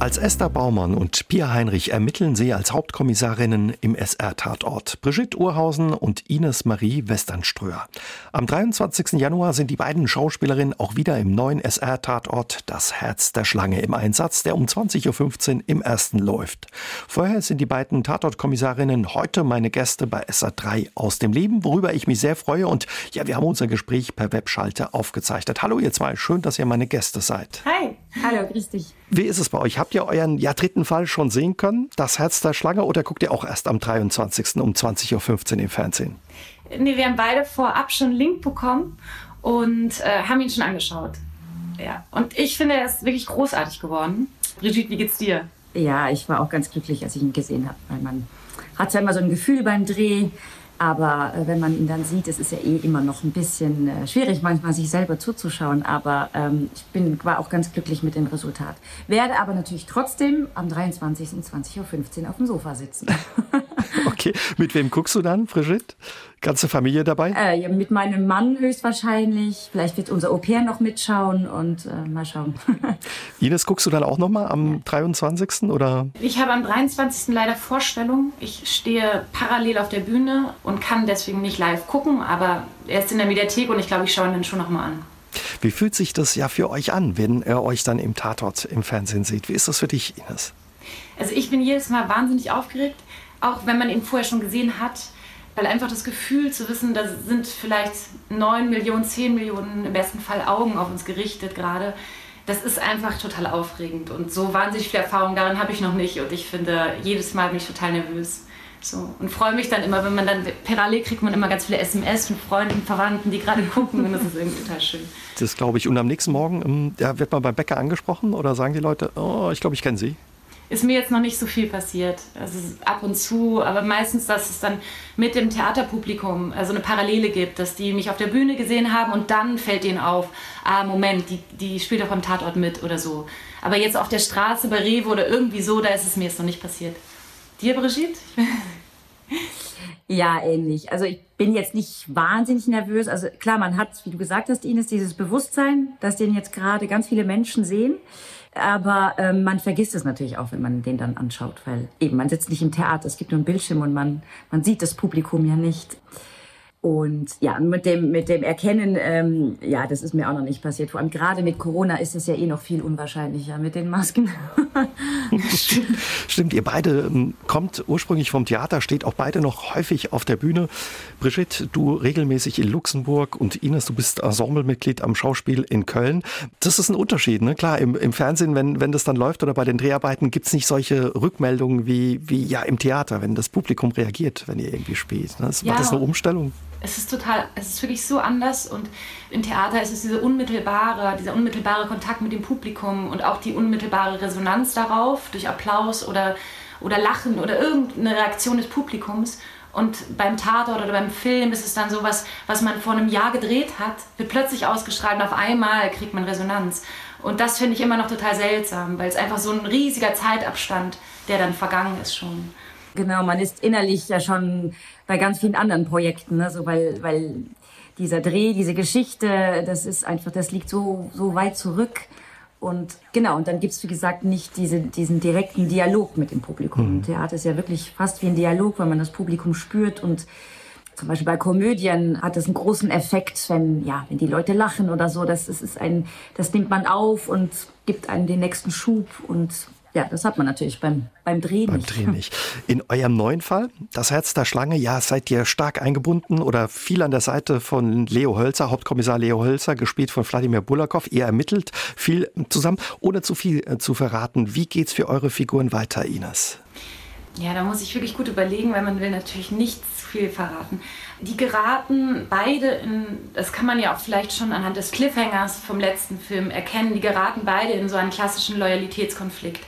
Als Esther Baumann und Pia Heinrich ermitteln sie als Hauptkommissarinnen im SR-Tatort. Brigitte Urhausen und Ines Marie Westernströer. Am 23. Januar sind die beiden Schauspielerinnen auch wieder im neuen SR-Tatort Das Herz der Schlange im Einsatz, der um 20.15 Uhr im ersten läuft. Vorher sind die beiden Tatortkommissarinnen heute meine Gäste bei SR3 aus dem Leben, worüber ich mich sehr freue. Und ja, wir haben unser Gespräch per Webschalte aufgezeichnet. Hallo ihr zwei, schön, dass ihr meine Gäste seid. Hi. Hallo, grüß dich. Wie ist es bei euch? Habt ihr euren ja, dritten Fall schon sehen können? Das Herz der Schlange oder guckt ihr auch erst am 23. um 20.15 Uhr im Fernsehen? Nee, wir haben beide vorab schon einen Link bekommen und äh, haben ihn schon angeschaut. Ja. Und ich finde, er ist wirklich großartig geworden. Brigitte, wie geht's dir? Ja, ich war auch ganz glücklich, als ich ihn gesehen habe, weil man hat ja immer so ein Gefühl beim Dreh, aber äh, wenn man ihn dann sieht, es ist ja eh immer noch ein bisschen äh, schwierig, manchmal sich selber zuzuschauen. Aber ähm, ich bin, war auch ganz glücklich mit dem Resultat. Werde aber natürlich trotzdem am 23. um 20.15 Uhr auf dem Sofa sitzen. okay, mit wem guckst du dann, Brigitte? Ganze Familie dabei? Äh, ja, mit meinem Mann höchstwahrscheinlich. Vielleicht wird unser Au-pair noch mitschauen und äh, mal schauen. Ines, guckst du dann auch noch mal am ja. 23. oder? Ich habe am 23. leider Vorstellung. Ich stehe parallel auf der Bühne und kann deswegen nicht live gucken, aber er ist in der Mediathek und ich glaube, ich schaue ihn dann schon noch mal an. Wie fühlt sich das ja für euch an, wenn er euch dann im Tatort im Fernsehen sieht? Wie ist das für dich, Ines? Also ich bin jedes Mal wahnsinnig aufgeregt, auch wenn man ihn vorher schon gesehen hat weil einfach das Gefühl zu wissen, da sind vielleicht 9 Millionen, 10 Millionen im besten Fall Augen auf uns gerichtet gerade, das ist einfach total aufregend. Und so wahnsinnig viel Erfahrung darin habe ich noch nicht. Und ich finde, jedes Mal bin ich total nervös. So, und freue mich dann immer, wenn man dann parallel kriegt man immer ganz viele SMS von Freunden, Verwandten, die gerade gucken und das ist irgendwie total schön. Das glaube ich. Und am nächsten Morgen ähm, ja, wird man beim Bäcker angesprochen oder sagen die Leute, oh, ich glaube, ich kenne sie? Ist mir jetzt noch nicht so viel passiert. Also ab und zu, aber meistens, dass es dann mit dem Theaterpublikum also eine Parallele gibt, dass die mich auf der Bühne gesehen haben und dann fällt ihnen auf, ah, Moment, die, die spielt auch am Tatort mit oder so. Aber jetzt auf der Straße bei Rewe oder irgendwie so, da ist es mir jetzt noch nicht passiert. Dir, Brigitte? Ja, ähnlich. Also ich bin jetzt nicht wahnsinnig nervös. Also klar, man hat, wie du gesagt hast, Ines, dieses Bewusstsein, dass den jetzt gerade ganz viele Menschen sehen. Aber ähm, man vergisst es natürlich auch, wenn man den dann anschaut, weil eben man sitzt nicht im Theater, es gibt nur einen Bildschirm und man, man sieht das Publikum ja nicht. Und ja, mit dem, mit dem Erkennen, ähm, ja, das ist mir auch noch nicht passiert. Vor allem gerade mit Corona ist es ja eh noch viel unwahrscheinlicher mit den Masken. Stimmt, ihr beide ähm, kommt ursprünglich vom Theater, steht auch beide noch häufig auf der Bühne. Brigitte, du regelmäßig in Luxemburg und Ines, du bist Ensemblemitglied am Schauspiel in Köln. Das ist ein Unterschied, ne? Klar, im, im Fernsehen, wenn, wenn das dann läuft oder bei den Dreharbeiten, gibt's nicht solche Rückmeldungen wie, wie ja im Theater, wenn das Publikum reagiert, wenn ihr irgendwie spielt. Ne? Das, ja. War das eine Umstellung? Es ist total, es ist wirklich so anders und im Theater ist es diese unmittelbare, dieser unmittelbare Kontakt mit dem Publikum und auch die unmittelbare Resonanz darauf durch Applaus oder, oder Lachen oder irgendeine Reaktion des Publikums. Und beim Tatort oder beim Film ist es dann sowas, was man vor einem Jahr gedreht hat, wird plötzlich ausgestrahlt und auf einmal kriegt man Resonanz. Und das finde ich immer noch total seltsam, weil es einfach so ein riesiger Zeitabstand, der dann vergangen ist schon. Genau, man ist innerlich ja schon bei ganz vielen anderen Projekten, ne? so, weil, weil dieser Dreh, diese Geschichte, das ist einfach, das liegt so, so weit zurück. Und genau, und dann gibt's wie gesagt, nicht diese, diesen direkten Dialog mit dem Publikum. Mhm. Theater ist ja wirklich fast wie ein Dialog, weil man das Publikum spürt und zum Beispiel bei Komödien hat es einen großen Effekt, wenn, ja, wenn die Leute lachen oder so. Das, das, ist ein, das nimmt man auf und gibt einem den nächsten Schub. Und ja, das hat man natürlich beim, beim Drehen beim nicht. Drehen nicht. In eurem neuen Fall, das Herz der Schlange, ja, seid ihr stark eingebunden oder viel an der Seite von Leo Hölzer, Hauptkommissar Leo Hölzer, gespielt von Wladimir Bulakow. Ihr ermittelt viel zusammen, ohne zu viel äh, zu verraten. Wie geht's für eure Figuren weiter, Ines? Ja, da muss ich wirklich gut überlegen, weil man will natürlich nicht zu viel verraten. Die geraten beide in, das kann man ja auch vielleicht schon anhand des Cliffhangers vom letzten Film erkennen, die geraten beide in so einen klassischen Loyalitätskonflikt.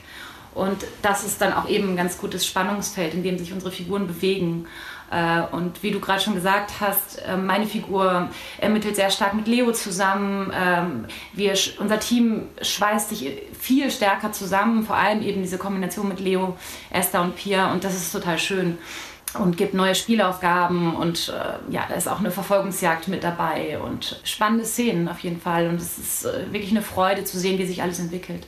Und das ist dann auch eben ein ganz gutes Spannungsfeld, in dem sich unsere Figuren bewegen. Äh, und wie du gerade schon gesagt hast, äh, meine Figur ermittelt sehr stark mit Leo zusammen. Ähm, wir, unser Team schweißt sich viel stärker zusammen, vor allem eben diese Kombination mit Leo, Esther und Pia. Und das ist total schön. Und gibt neue Spielaufgaben und äh, ja, da ist auch eine Verfolgungsjagd mit dabei und spannende Szenen auf jeden Fall und es ist äh, wirklich eine Freude zu sehen, wie sich alles entwickelt.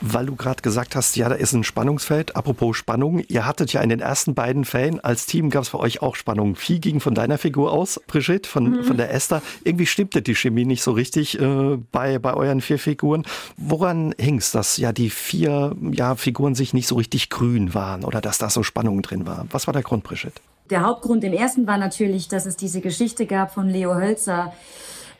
Weil du gerade gesagt hast, ja, da ist ein Spannungsfeld. Apropos Spannung, ihr hattet ja in den ersten beiden Fällen als Team gab es für euch auch Spannung. Viel ging von deiner Figur aus, Brigitte, von, mhm. von der Esther. Irgendwie stimmte die Chemie nicht so richtig äh, bei, bei euren vier Figuren. Woran hing es, dass ja die vier ja, Figuren sich nicht so richtig grün waren oder dass da so Spannung drin war? Was war der Grund, Brigitte? Brigitte? Der Hauptgrund im ersten war natürlich, dass es diese Geschichte gab von Leo Hölzer,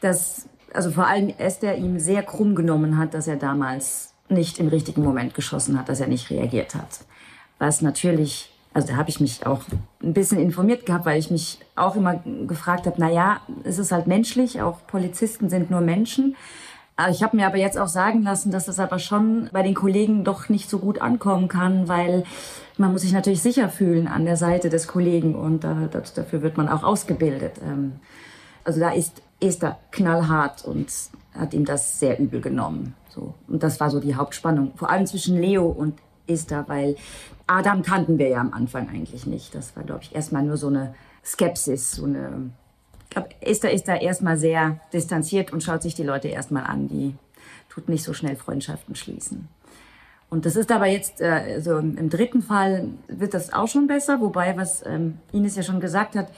dass also vor allem Esther ihm sehr krumm genommen hat, dass er damals nicht im richtigen Moment geschossen hat, dass er nicht reagiert hat. Was natürlich, also da habe ich mich auch ein bisschen informiert gehabt, weil ich mich auch immer gefragt habe, na ja, es ist halt menschlich, auch Polizisten sind nur Menschen. Ich habe mir aber jetzt auch sagen lassen, dass es aber schon bei den Kollegen doch nicht so gut ankommen kann, weil man muss sich natürlich sicher fühlen an der Seite des Kollegen und äh, das, dafür wird man auch ausgebildet. Ähm, also da ist Esther knallhart und hat ihm das sehr übel genommen. So. Und das war so die Hauptspannung, vor allem zwischen Leo und Esther, weil Adam kannten wir ja am Anfang eigentlich nicht. Das war, glaube ich, erstmal nur so eine Skepsis, so eine ich glaube, Esther ist da erstmal sehr distanziert und schaut sich die Leute erstmal an. Die tut nicht so schnell Freundschaften schließen. Und das ist aber jetzt, äh, so im, dritten Fall wird das auch schon besser, wobei, was ähm, Ines ja schon gesagt hat,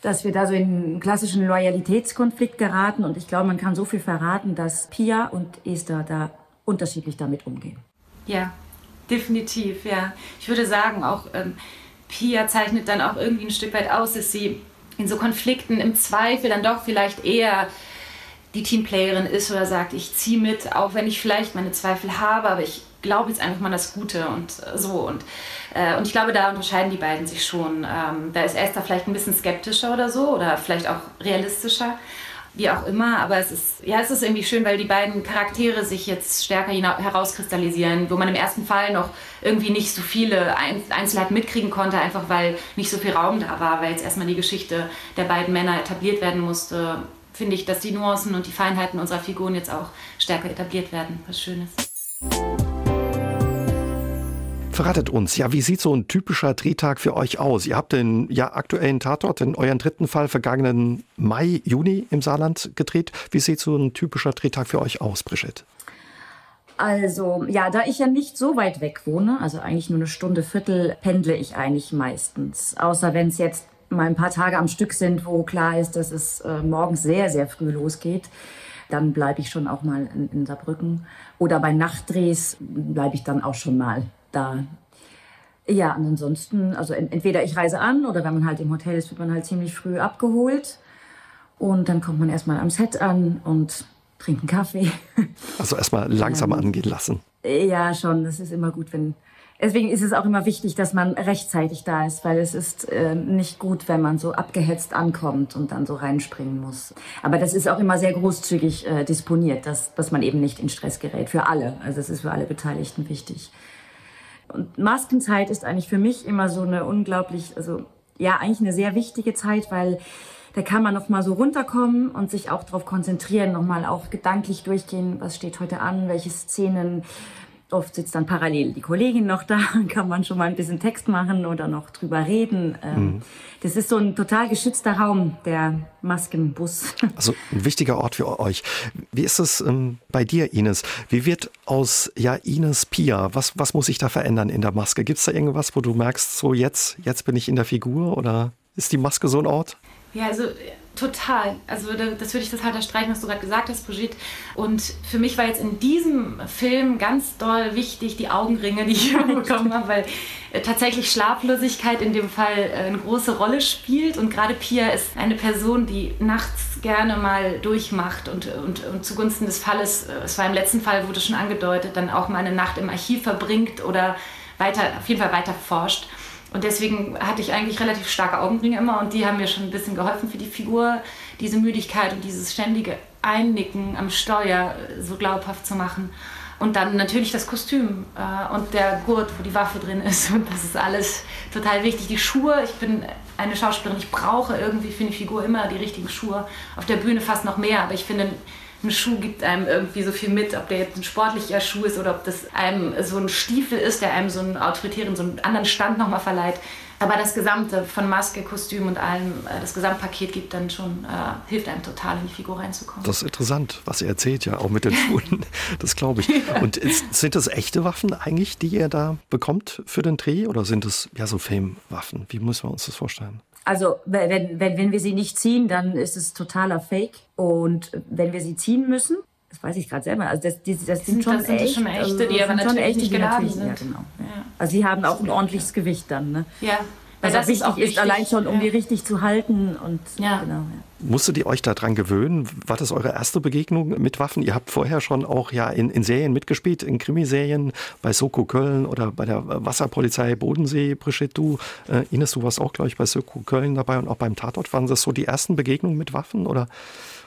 dass wir da so in einen klassischen Loyalitätskonflikt geraten. Und ich glaube, man kann so viel verraten, dass Pia und Esther da unterschiedlich damit umgehen. Ja, definitiv, ja. Ich würde sagen, auch ähm, Pia zeichnet dann auch irgendwie ein Stück weit aus, dass sie in so Konflikten im Zweifel dann doch vielleicht eher die Teamplayerin ist oder sagt, ich ziehe mit, auch wenn ich vielleicht meine Zweifel habe, aber ich glaube jetzt einfach mal das Gute und äh, so. Und, äh, und ich glaube, da unterscheiden die beiden sich schon. Ähm, da ist Esther vielleicht ein bisschen skeptischer oder so oder vielleicht auch realistischer wie auch immer, aber es ist, ja, es ist irgendwie schön, weil die beiden Charaktere sich jetzt stärker herauskristallisieren, wo man im ersten Fall noch irgendwie nicht so viele Einzelheiten mitkriegen konnte, einfach weil nicht so viel Raum da war, weil jetzt erstmal die Geschichte der beiden Männer etabliert werden musste, finde ich, dass die Nuancen und die Feinheiten unserer Figuren jetzt auch stärker etabliert werden, was Schönes. Verratet uns, ja, wie sieht so ein typischer Drehtag für euch aus? Ihr habt den ja aktuellen Tatort, in euren dritten Fall vergangenen Mai, Juni im Saarland gedreht. Wie sieht so ein typischer Drehtag für euch aus, Brigitte? Also, ja, da ich ja nicht so weit weg wohne, also eigentlich nur eine Stunde, Viertel, pendle ich eigentlich meistens. Außer wenn es jetzt mal ein paar Tage am Stück sind, wo klar ist, dass es äh, morgens sehr, sehr früh losgeht. Dann bleibe ich schon auch mal in, in Saarbrücken. Oder bei Nachtdrehs bleibe ich dann auch schon mal da. Ja, und ansonsten, also entweder ich reise an oder wenn man halt im Hotel ist, wird man halt ziemlich früh abgeholt. Und dann kommt man erstmal am Set an und trinkt einen Kaffee. Also erstmal langsam ja. angehen lassen. Ja, schon. Das ist immer gut, wenn. Deswegen ist es auch immer wichtig, dass man rechtzeitig da ist, weil es ist äh, nicht gut, wenn man so abgehetzt ankommt und dann so reinspringen muss. Aber das ist auch immer sehr großzügig äh, disponiert, dass, dass man eben nicht in Stress gerät. Für alle. Also es ist für alle Beteiligten wichtig. Und Maskenzeit ist eigentlich für mich immer so eine unglaublich, also ja, eigentlich eine sehr wichtige Zeit, weil da kann man noch mal so runterkommen und sich auch darauf konzentrieren, noch mal auch gedanklich durchgehen, was steht heute an, welche Szenen Oft sitzt dann parallel die Kollegin noch da, kann man schon mal ein bisschen Text machen oder noch drüber reden. Ähm, mhm. Das ist so ein total geschützter Raum, der Maskenbus. Also ein wichtiger Ort für euch. Wie ist es ähm, bei dir, Ines? Wie wird aus ja Ines Pia? Was, was muss sich da verändern in der Maske? Gibt es da irgendwas, wo du merkst, so jetzt, jetzt bin ich in der Figur oder ist die Maske so ein Ort? Ja, also Total. Also das würde ich total unterstreichen, was du gerade gesagt hast, Brigitte. Und für mich war jetzt in diesem Film ganz doll wichtig die Augenringe, die ich bekommen habe, weil äh, tatsächlich Schlaflosigkeit in dem Fall äh, eine große Rolle spielt. Und gerade Pia ist eine Person, die nachts gerne mal durchmacht und, und, und zugunsten des Falles, äh, es war im letzten Fall, wurde schon angedeutet, dann auch mal eine Nacht im Archiv verbringt oder weiter, auf jeden Fall weiter forscht. Und deswegen hatte ich eigentlich relativ starke Augenringe immer und die haben mir schon ein bisschen geholfen für die Figur, diese Müdigkeit und dieses ständige Einnicken am Steuer so glaubhaft zu machen. Und dann natürlich das Kostüm äh, und der Gurt, wo die Waffe drin ist. Und das ist alles total wichtig. Die Schuhe, ich bin eine Schauspielerin, ich brauche irgendwie für eine Figur immer die richtigen Schuhe. Auf der Bühne fast noch mehr, aber ich finde, ein Schuh gibt einem irgendwie so viel mit, ob der jetzt ein sportlicher Schuh ist oder ob das einem so ein Stiefel ist, der einem so einen autoritären, so einen anderen Stand nochmal verleiht. Aber das Gesamte von Maske, Kostüm und allem, äh, das Gesamtpaket gibt dann schon, äh, hilft einem total in die Figur reinzukommen. Das ist interessant, was ihr erzählt, ja, auch mit den Schuhen. das glaube ich. Und ist, sind das echte Waffen eigentlich, die ihr da bekommt für den Dreh? Oder sind es ja so Filmwaffen? Wie müssen wir uns das vorstellen? Also wenn, wenn, wenn wir sie nicht ziehen, dann ist es totaler Fake. Und wenn wir sie ziehen müssen, das weiß ich gerade selber. Also das, das, das sind, schon, das sind echt, schon echte, also, die aber sind natürlich echte, nicht die geladen natürlich- sind. Ja, genau. Ja. Also sie haben auch ein ordentliches Gewicht dann. Ne? Ja, Was weil auch wichtig ist, allein schon, um die richtig zu halten. Und Ja. genau. Ja. Musstet ihr euch daran gewöhnen? War das eure erste Begegnung mit Waffen? Ihr habt vorher schon auch ja in, in Serien mitgespielt, in Krimiserien, bei Soko Köln oder bei der Wasserpolizei Bodensee, Brigitte, du, äh, Ines, du warst auch, glaube ich, bei Soko Köln dabei und auch beim Tatort. Waren das so die ersten Begegnungen mit Waffen oder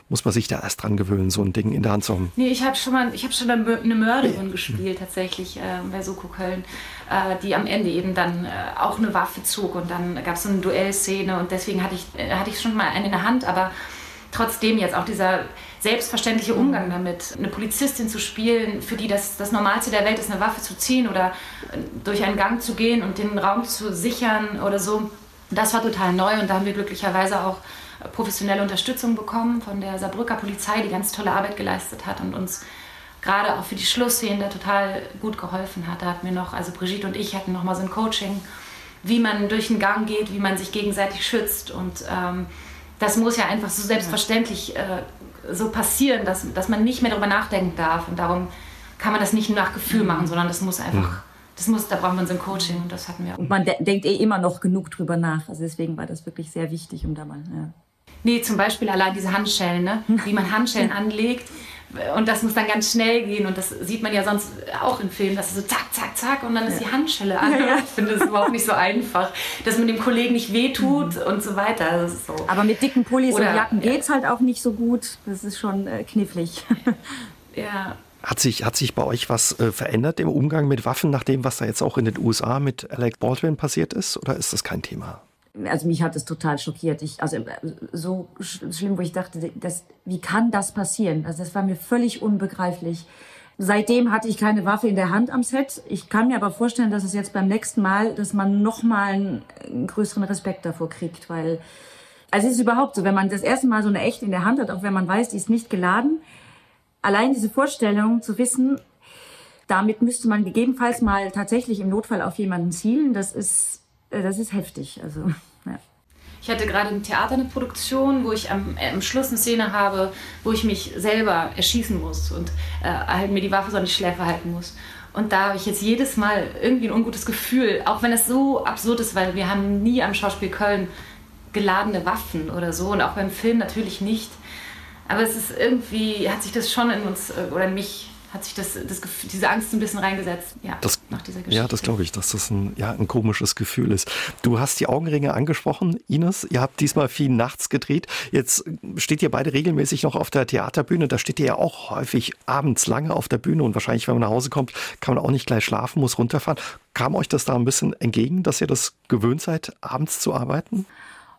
muss man sich da erst dran gewöhnen, so ein Ding in der Hand zu haben? Nee, ich habe schon mal, ich habe schon eine Mör- eine Mörderin gespielt tatsächlich äh, bei Soko Köln, äh, die am Ende eben dann äh, auch eine Waffe zog und dann gab es so eine Duellszene und deswegen hatte ich, äh, hatte ich schon mal eine in der Hand, aber trotzdem jetzt auch dieser selbstverständliche Umgang damit, eine Polizistin zu spielen, für die das das Normalste der Welt ist, eine Waffe zu ziehen oder äh, durch einen Gang zu gehen und den Raum zu sichern oder so, das war total neu und da haben wir glücklicherweise auch professionelle Unterstützung bekommen von der Saarbrücker Polizei, die ganz tolle Arbeit geleistet hat und uns gerade auch für die Schlussszene da total gut geholfen hat. Da hatten wir noch, also Brigitte und ich hatten noch mal so ein Coaching, wie man durch den Gang geht, wie man sich gegenseitig schützt und ähm, das muss ja einfach so selbstverständlich äh, so passieren, dass, dass man nicht mehr darüber nachdenken darf und darum kann man das nicht nur nach Gefühl machen, sondern das muss einfach, das muss, da brauchen wir so ein Coaching und das hatten wir auch. Und man de denkt eh immer noch genug drüber nach. Also deswegen war das wirklich sehr wichtig, um da mal. Ja. Nee, zum Beispiel allein diese Handschellen, ne? wie man Handschellen anlegt. Und das muss dann ganz schnell gehen. Und das sieht man ja sonst auch in Filmen, dass es so zack, zack, zack und dann ist die Handschelle an. Ich finde das überhaupt nicht so einfach. Dass man dem Kollegen nicht wehtut und so weiter. Das ist so. Aber mit dicken Pullis Oder- und Jacken geht's halt auch nicht so gut. Das ist schon äh, knifflig. Ja. Hat sich, hat sich bei euch was äh, verändert im Umgang mit Waffen, nach dem, was da jetzt auch in den USA mit Alec Baldwin passiert ist? Oder ist das kein Thema? Also mich hat es total schockiert. Ich, also so sch schlimm, wo ich dachte, das, wie kann das passieren? Also das war mir völlig unbegreiflich. Seitdem hatte ich keine Waffe in der Hand am Set. Ich kann mir aber vorstellen, dass es jetzt beim nächsten Mal, dass man noch mal einen, einen größeren Respekt davor kriegt, weil also es ist überhaupt so, wenn man das erste Mal so eine echte in der Hand hat, auch wenn man weiß, die ist nicht geladen, allein diese Vorstellung zu wissen, damit müsste man gegebenenfalls mal tatsächlich im Notfall auf jemanden zielen, das ist, das ist heftig. Also, ja. Ich hatte gerade im Theater eine Produktion, wo ich am, äh, am Schluss eine Szene habe, wo ich mich selber erschießen muss und äh, halt mir die Waffe so an die Schläfe halten muss. Und da habe ich jetzt jedes Mal irgendwie ein ungutes Gefühl, auch wenn es so absurd ist, weil wir haben nie am Schauspiel Köln geladene Waffen oder so und auch beim Film natürlich nicht. Aber es ist irgendwie, hat sich das schon in uns äh, oder in mich, hat sich das, das diese Angst ein bisschen reingesetzt. Ja, Das, nach dieser Geschichte. ja, das glaube ich, dass das ein, ja, ein komisches Gefühl ist. Du hast die Augenringe angesprochen, Ines. Ihr habt diesmal viel nachts gedreht. Jetzt steht ihr beide regelmäßig noch auf der Theaterbühne. Da steht ihr ja auch häufig abends lange auf der Bühne und wahrscheinlich, wenn man nach Hause kommt, kann man auch nicht gleich schlafen, muss runterfahren. Kam euch das da ein bisschen entgegen, dass ihr das gewöhnt seid, abends zu arbeiten?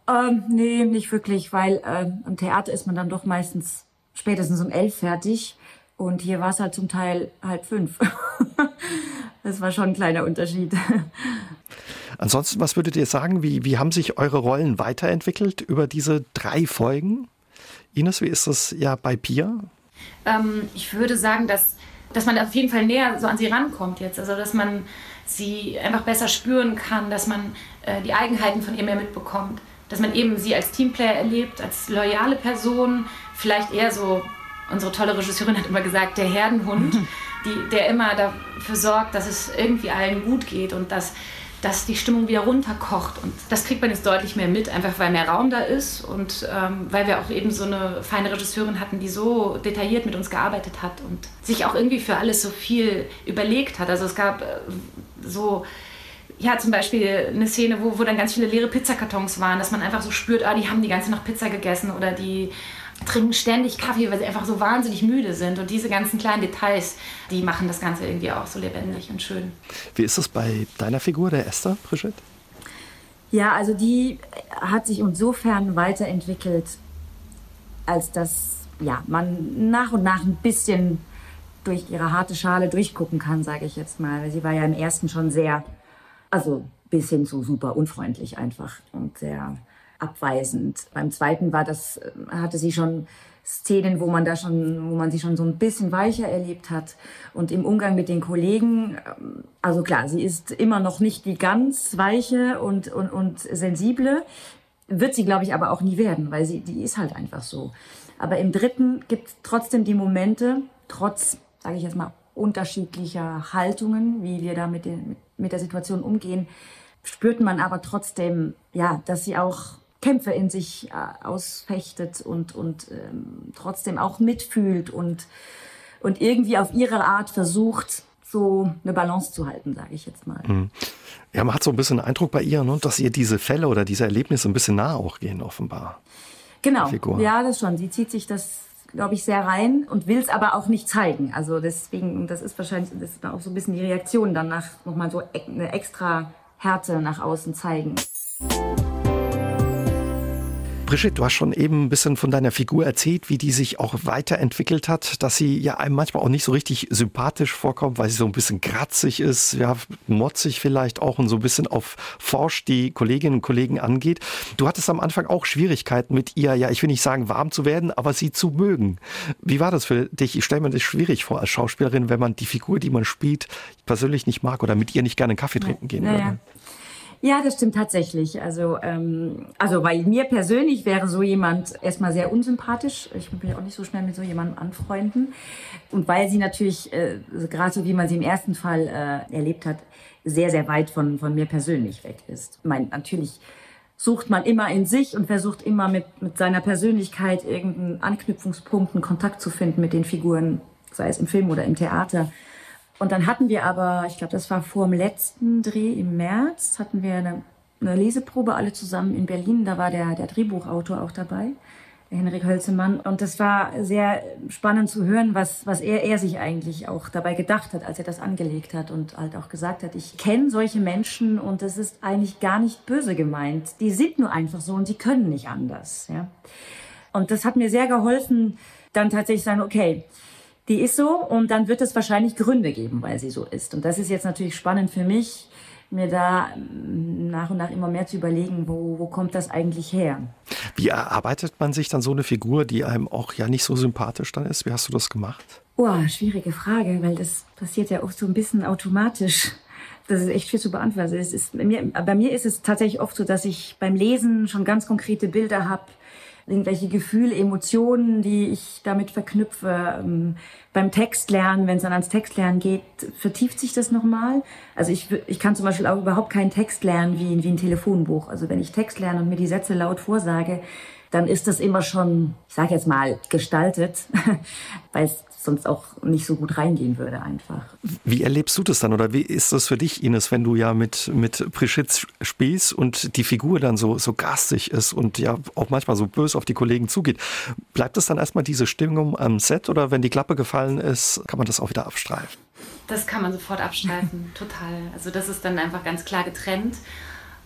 Ähm, nee, nicht wirklich, weil ähm, am Theater ist man dann doch meistens spätestens um elf fertig. Und hier war es halt zum Teil halb fünf. das war schon ein kleiner Unterschied. Ansonsten, was würdet ihr sagen? Wie, wie haben sich eure Rollen weiterentwickelt über diese drei Folgen? Ines, wie ist das ja bei Pia? Ähm, ich würde sagen, dass, dass man auf jeden Fall näher so an sie rankommt jetzt. Also, dass man sie einfach besser spüren kann, dass man äh, die Eigenheiten von ihr mehr mitbekommt. Dass man eben sie als Teamplayer erlebt, als loyale Person, vielleicht eher so, unsere tolle Regisseurin hat immer gesagt, der Herdenhund, die, der immer dafür sorgt, dass es irgendwie allen gut geht und dass, dass die Stimmung wieder runterkocht. Und das kriegt man jetzt deutlich mehr mit, einfach weil mehr Raum da ist und ähm, weil wir auch eben so eine feine Regisseurin hatten, die so detailliert mit uns gearbeitet hat und sich auch irgendwie für alles so viel überlegt hat. Also es gab äh, so, ja, zum Beispiel eine Szene, wo, wo dann ganz viele leere Pizzakartons waren, dass man einfach so spürt, ah, die haben die ganze Nacht Pizza gegessen oder die trinken ständig Kaffee, weil sie einfach so wahnsinnig müde sind. Und diese ganzen kleinen Details, die machen das Ganze irgendwie auch so lebendig und schön. Wie ist es bei deiner Figur, der Esther, Brigitte? Ja, also die hat sich insofern weiterentwickelt, als dass ja, man nach und nach ein bisschen durch ihre harte Schale durchgucken kann, sage ich jetzt mal. Sie war ja im ersten schon sehr, also bis hin zu super unfreundlich einfach und sehr abweisend. Beim zweiten war das, äh, hatte sie schon Szenen, wo man da schon, wo man sie schon so ein bisschen weicher erlebt hat. Und im Umgang mit den Kollegen, ähm, also klar, sie ist immer noch nicht die ganz weiche und, und, und sensible. Wird sie, glaube ich, aber auch nie werden, weil sie, die ist halt einfach so. Aber im dritten gibt es trotzdem die Momente, trotz, sage ich jetzt mal, unterschiedlicher Haltungen, wie wir da mit, den, mit der Situation umgehen, spürt man aber trotzdem, ja, dass sie auch Kämpfe in sich äh, ausfechtet und, und ähm, trotzdem auch mitfühlt und, und irgendwie auf ihre Art versucht, so eine Balance zu halten, sage ich jetzt mal. Mhm. Ja, man hat so ein bisschen den Eindruck bei ihr, ne, dass ihr diese Fälle oder diese Erlebnisse ein bisschen nahe auch gehen, offenbar. Genau, ja, das schon. Sie zieht sich das, glaube ich, sehr rein und will es aber auch nicht zeigen. Also deswegen, das ist wahrscheinlich das ist auch so ein bisschen die Reaktion danach nochmal so e-, eine extra Härte nach außen zeigen. Brigitte, du hast schon eben ein bisschen von deiner Figur erzählt, wie die sich auch weiterentwickelt hat, dass sie ja einem manchmal auch nicht so richtig sympathisch vorkommt, weil sie so ein bisschen kratzig ist, ja, motzig vielleicht auch und so ein bisschen auf Forsch die Kolleginnen und Kollegen angeht. Du hattest am Anfang auch Schwierigkeiten mit ihr, ja, ich will nicht sagen warm zu werden, aber sie zu mögen. Wie war das für dich? Ich stelle mir das schwierig vor als Schauspielerin, wenn man die Figur, die man spielt, persönlich nicht mag oder mit ihr nicht gerne einen Kaffee trinken gehen ja, würde. Ja. Das stimmt tatsächlich. Also, ähm, also bei mir persönlich wäre so jemand erstmal sehr unsympathisch. Ich bin ja auch nicht so schnell mit so jemandem anfreunden. Und weil sie natürlich, äh, gerade so wie man sie im ersten Fall äh, erlebt hat, sehr, sehr weit von, von mir persönlich weg ist. Ich meine, natürlich sucht man immer in sich und versucht immer mit, mit seiner Persönlichkeit irgendeinen Anknüpfungspunkt, einen Kontakt zu finden mit den Figuren, sei es im Film oder im Theater. Und dann hatten wir aber, ich glaube, das war vor dem letzten Dreh im März, hatten wir eine, eine Leseprobe alle zusammen in Berlin. Da war der, der Drehbuchautor auch dabei, Henrik Hölzemann. Und das war sehr spannend zu hören, was, was er, er sich eigentlich auch dabei gedacht hat, als er das angelegt hat und halt auch gesagt hat, ich kenne solche Menschen und das ist eigentlich gar nicht böse gemeint. Die sind nur einfach so und sie können nicht anders. Ja? Und das hat mir sehr geholfen, dann tatsächlich sagen, okay, die ist so und dann wird es wahrscheinlich Gründe geben, weil sie so ist. Und das ist jetzt natürlich spannend für mich, mir da mm, nach und nach immer mehr zu überlegen, wo, wo kommt das eigentlich her? Wie erarbeitet man sich dann so eine Figur, die einem auch ja nicht so sympathisch dann ist? Wie hast du das gemacht? Oh, schwierige Frage, weil das passiert ja oft so ein bisschen automatisch. Das ist echt viel zu beantworten. Es ist, bei, mir, bei mir ist es tatsächlich oft so, dass ich beim Lesen schon ganz konkrete Bilder habe, irgendwelche Gefühle, Emotionen, die ich damit verknüpfe. Ähm, beim Textlernen, wenn es dann ans Textlernen geht, vertieft sich das nochmal. Also ich, ich kann zum Beispiel auch überhaupt keinen Text lernen wie, wie ein Telefonbuch. Also wenn ich Text lerne und mir die Sätze laut vorsage, dann ist das immer schon, ich sage jetzt mal, gestaltet, weil es sonst auch nicht so gut reingehen würde einfach. Wie erlebst du das dann oder wie ist das für dich, Ines, wenn du ja mit, mit Brigitte spielst und die Figur dann so, so garstig ist und ja auch manchmal so böse auf die Kollegen zugeht? Bleibt es dann erstmal diese Stimmung am Set oder wenn die Klappe gefallen ist, kann man das auch wieder abstreifen? Das kann man sofort abstreifen, total. Also das ist dann einfach ganz klar getrennt.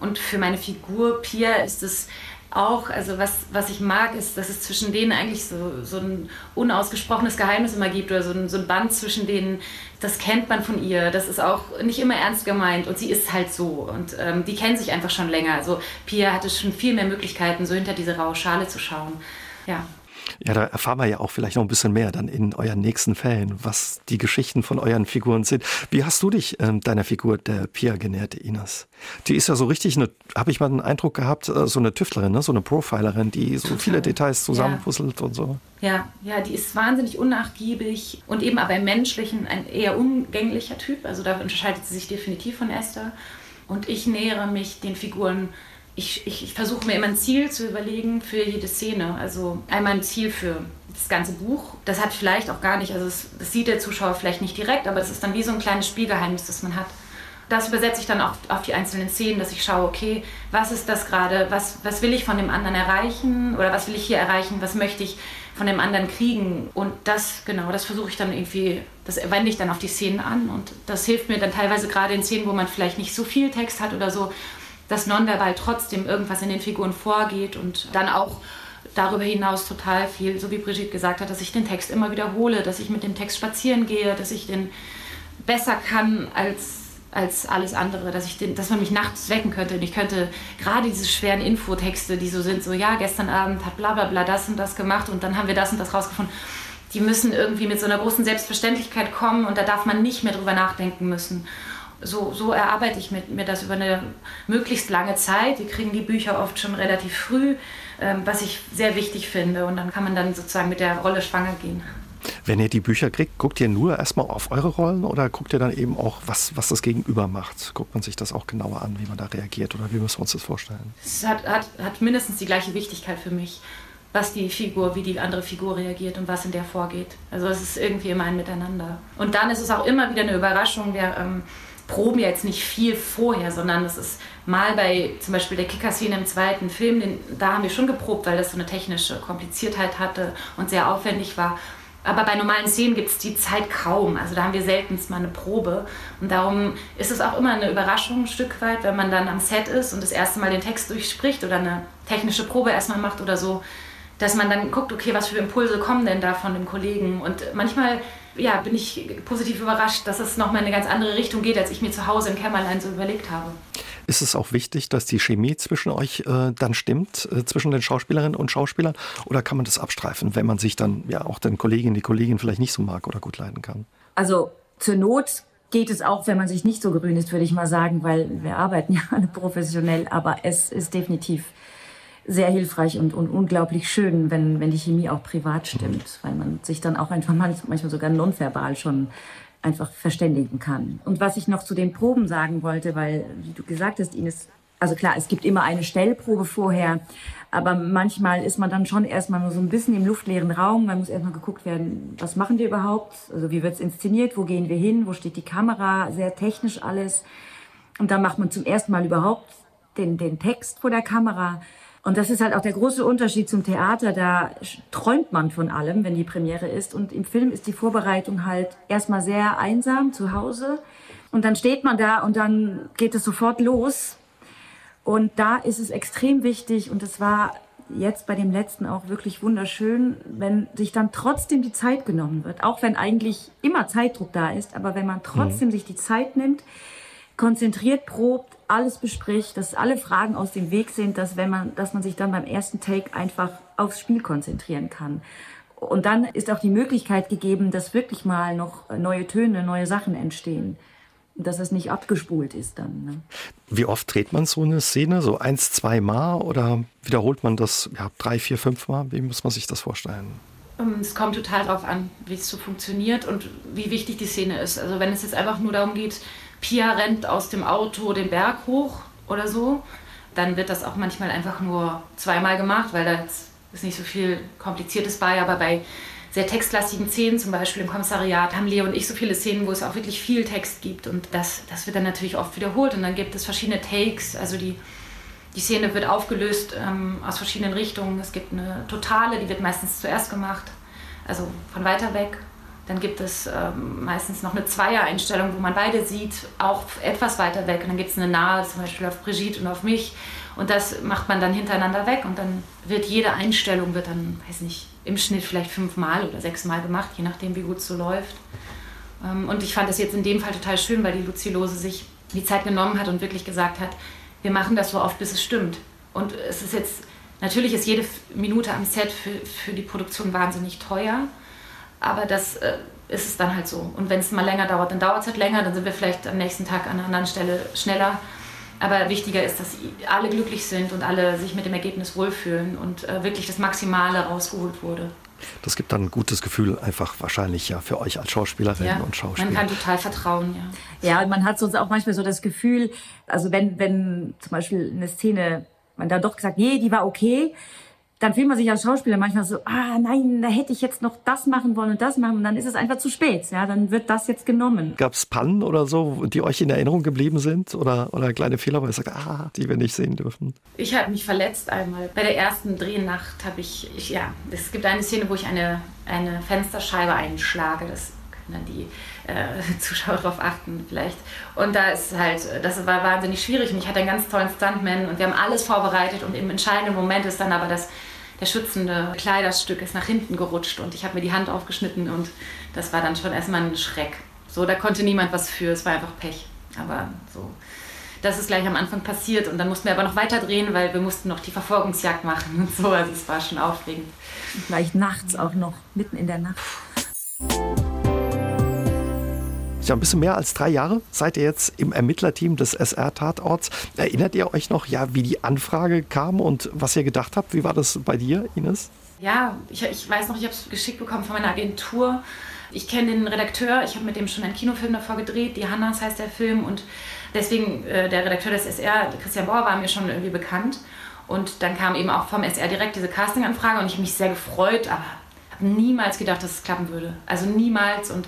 Und für meine Figur Pia ist es auch, also was, was ich mag, ist, dass es zwischen denen eigentlich so, so ein unausgesprochenes Geheimnis immer gibt oder so ein, so ein Band zwischen denen, das kennt man von ihr, das ist auch nicht immer ernst gemeint und sie ist halt so und ähm, die kennen sich einfach schon länger. Also Pia hatte schon viel mehr Möglichkeiten, so hinter diese raue Schale zu schauen. Ja. Ja, da erfahren wir ja auch vielleicht noch ein bisschen mehr dann in euren nächsten Fällen, was die Geschichten von euren Figuren sind. Wie hast du dich ähm, deiner Figur der Pia genährt, Ines? Die ist ja so richtig, habe ich mal den Eindruck gehabt, äh, so eine Tüftlerin, ne? so eine Profilerin, die so viele Details zusammenpuzzelt ja. und so. Ja, ja, die ist wahnsinnig unnachgiebig und eben aber im Menschlichen ein eher umgänglicher Typ. Also da unterscheidet sie sich definitiv von Esther. Und ich nähere mich den Figuren ich, ich, ich versuche mir immer ein Ziel zu überlegen für jede Szene. Also einmal ein Ziel für das ganze Buch. Das hat vielleicht auch gar nicht, also das, das sieht der Zuschauer vielleicht nicht direkt, aber es ist dann wie so ein kleines Spielgeheimnis, das man hat. Das übersetze ich dann auch auf die einzelnen Szenen, dass ich schaue, okay, was ist das gerade, was, was will ich von dem anderen erreichen oder was will ich hier erreichen, was möchte ich von dem anderen kriegen. Und das, genau, das versuche ich dann irgendwie, das wende ich dann auf die Szenen an und das hilft mir dann teilweise gerade in Szenen, wo man vielleicht nicht so viel Text hat oder so, dass nonverbal trotzdem irgendwas in den Figuren vorgeht und dann auch darüber hinaus total viel, so wie Brigitte gesagt hat, dass ich den Text immer wiederhole, dass ich mit dem Text spazieren gehe, dass ich den besser kann als, als alles andere, dass, ich den, dass man mich nachts wecken könnte. Und ich könnte gerade diese schweren Infotexte, die so sind, so ja, gestern Abend hat bla bla bla das und das gemacht und dann haben wir das und das rausgefunden, die müssen irgendwie mit so einer großen Selbstverständlichkeit kommen und da darf man nicht mehr drüber nachdenken müssen. So, so erarbeite ich mir, mir das über eine möglichst lange Zeit. Wir kriegen die Bücher oft schon relativ früh, ähm, was ich sehr wichtig finde. Und dann kann man dann sozusagen mit der Rolle schwanger gehen. Wenn ihr die Bücher kriegt, guckt ihr nur erstmal auf eure Rollen oder guckt ihr dann eben auch, was, was das Gegenüber macht? Guckt man sich das auch genauer an, wie man da reagiert oder wie müssen wir uns das vorstellen? Es hat, hat, hat mindestens die gleiche Wichtigkeit für mich, was die Figur, wie die andere Figur reagiert und was in der vorgeht. Also es ist irgendwie immer ein Miteinander. Und dann ist es auch immer wieder eine Überraschung. Wir ähm, proben ja jetzt nicht viel vorher, sondern es ist mal bei zum Beispiel der Kicker-Szene im zweiten Film, den, da haben wir schon geprobt, weil das so eine technische Kompliziertheit hatte und sehr aufwendig war. Aber bei normalen Szenen gibt es die Zeit kaum. Also da haben wir seltenst mal eine Probe. Und darum ist es auch immer eine Überraschung ein Stück weit, wenn man dann am Set ist und das erste Mal den Text durchspricht oder eine technische Probe erstmal macht oder so, dass man dann guckt, okay, was für Impulse kommen denn da von dem Kollegen. Und manchmal ja, bin ich positiv überrascht, dass es nochmal in eine ganz andere Richtung geht, als ich mir zu Hause im Kämmerlein so überlegt habe. Ist es auch wichtig, dass die Chemie zwischen euch äh, dann stimmt, äh, zwischen den Schauspielerinnen und Schauspielern? Oder kann man das abstreifen, wenn man sich dann ja auch den Kolleginnen, die Kollegin vielleicht nicht so mag oder gut leiden kann? Also zur Not geht es auch, wenn man sich nicht so grün ist, würde ich mal sagen, weil wir arbeiten ja alle professionell, aber es ist definitiv sehr hilfreich und, und unglaublich schön, wenn, wenn die Chemie auch privat stimmt, weil man sich dann auch einfach manchmal sogar nonverbal schon einfach verständigen kann. Und was ich noch zu den Proben sagen wollte, weil, wie du gesagt hast, Ines, also klar, es gibt immer eine Stellprobe vorher, aber manchmal ist man dann schon erstmal nur so ein bisschen im luftleeren Raum. Man muss erstmal geguckt werden, was machen wir überhaupt? Also wie wird es inszeniert? Wo gehen wir hin? Wo steht die Kamera? Sehr technisch alles. Und dann macht man zum ersten Mal überhaupt den, den Text vor der Kamera. Und das ist halt auch der große Unterschied zum Theater. Da träumt man von allem, wenn die Premiere ist. Und im Film ist die Vorbereitung halt erstmal sehr einsam zu Hause. Und dann steht man da und dann geht es sofort los. Und da ist es extrem wichtig, und es war jetzt bei dem letzten auch wirklich wunderschön, wenn sich dann trotzdem die Zeit genommen wird. Auch wenn eigentlich immer Zeitdruck da ist, aber wenn man trotzdem mhm. sich die Zeit nimmt, konzentriert probt, alles bespricht, dass alle Fragen aus dem Weg sind, dass, wenn man, dass man sich dann beim ersten Take einfach aufs Spiel konzentrieren kann. Und dann ist auch die Möglichkeit gegeben, dass wirklich mal noch neue Töne, neue Sachen entstehen. Dass es nicht abgespult ist dann. Ne? Wie oft dreht man so eine Szene? So eins, zwei Mal oder wiederholt man das ja, drei, vier, fünf Mal? Wie muss man sich das vorstellen? Ähm, es kommt total darauf an, wie es so funktioniert und wie wichtig die Szene ist. Also wenn es jetzt einfach nur darum geht, Pia rennt aus dem Auto den Berg hoch oder so, dann wird das auch manchmal einfach nur zweimal gemacht, weil da ist nicht so viel Kompliziertes bei. Aber bei sehr textlastigen Szenen, zum Beispiel im Kommissariat, haben Leo und ich so viele Szenen, wo es auch wirklich viel Text gibt. Und das, das wird dann natürlich oft wiederholt. Und dann gibt es verschiedene Takes. Also die, die Szene wird aufgelöst ähm, aus verschiedenen Richtungen. Es gibt eine totale, die wird meistens zuerst gemacht, also von weiter weg. Dann gibt es ähm, meistens noch eine Zweier-Einstellung, wo man beide sieht, auch etwas weiter weg. Und dann gibt es eine nahe, zum Beispiel auf Brigitte und auf mich. Und das macht man dann hintereinander weg. Und dann wird jede Einstellung, wird dann, weiß nicht, im Schnitt vielleicht fünfmal oder sechsmal gemacht, je nachdem, wie gut es so läuft. Ähm, und ich fand das jetzt in dem Fall total schön, weil die Luzi Lose sich die Zeit genommen hat und wirklich gesagt hat, wir machen das so oft, bis es stimmt. Und es ist jetzt, natürlich ist jede Minute am Set für, für die Produktion wahnsinnig teuer. Aber das äh, ist es dann halt so. Und wenn es mal länger dauert, dann dauert es halt länger, dann sind wir vielleicht am nächsten Tag an einer anderen Stelle schneller. Aber wichtiger ist, dass alle glücklich sind und alle sich mit dem Ergebnis wohlfühlen und äh, wirklich das Maximale rausgeholt wurde. Das gibt dann ein gutes Gefühl, einfach wahrscheinlich ja für euch als Schauspielerinnen ja, und Schauspieler. Man kann total vertrauen, ja. Ja, und man hat sonst auch manchmal so das Gefühl, also wenn, wenn zum Beispiel eine Szene, man da doch gesagt, nee, die war okay, dann fühlt man sich als Schauspieler manchmal so, ah nein, da hätte ich jetzt noch das machen wollen und das machen und dann ist es einfach zu spät. Ja, dann wird das jetzt genommen. Gab es Pannen oder so, die euch in Erinnerung geblieben sind oder, oder kleine Fehler, wo ihr sagt, ah, die wir nicht sehen dürfen? Ich habe mich verletzt einmal. Bei der ersten Drehnacht habe ich, ich, ja, es gibt eine Szene, wo ich eine, eine Fensterscheibe einschlage. Das dann die äh, Zuschauer darauf achten vielleicht. Und da ist halt, das war wahnsinnig schwierig und ich hatte einen ganz tollen Stuntman und wir haben alles vorbereitet und im entscheidenden Moment ist dann aber das der schützende Kleiderstück ist nach hinten gerutscht und ich habe mir die Hand aufgeschnitten und das war dann schon erstmal ein Schreck. So, da konnte niemand was für, es war einfach Pech. Aber so, das ist gleich am Anfang passiert und dann mussten wir aber noch weiter drehen, weil wir mussten noch die Verfolgungsjagd machen und so. Also es war schon aufregend. Vielleicht nachts auch noch, mitten in der Nacht. Ja, ein bisschen mehr als drei Jahre seid ihr jetzt im Ermittlerteam des SR-Tatorts. Erinnert ihr euch noch, ja, wie die Anfrage kam und was ihr gedacht habt? Wie war das bei dir, Ines? Ja, ich, ich weiß noch, ich habe es geschickt bekommen von meiner Agentur. Ich kenne den Redakteur, ich habe mit dem schon einen Kinofilm davor gedreht, die Hannas heißt der Film und deswegen äh, der Redakteur des SR, Christian Bauer, war mir schon irgendwie bekannt. Und dann kam eben auch vom SR direkt diese Castinganfrage und ich habe mich sehr gefreut, aber habe niemals gedacht, dass es klappen würde. Also niemals und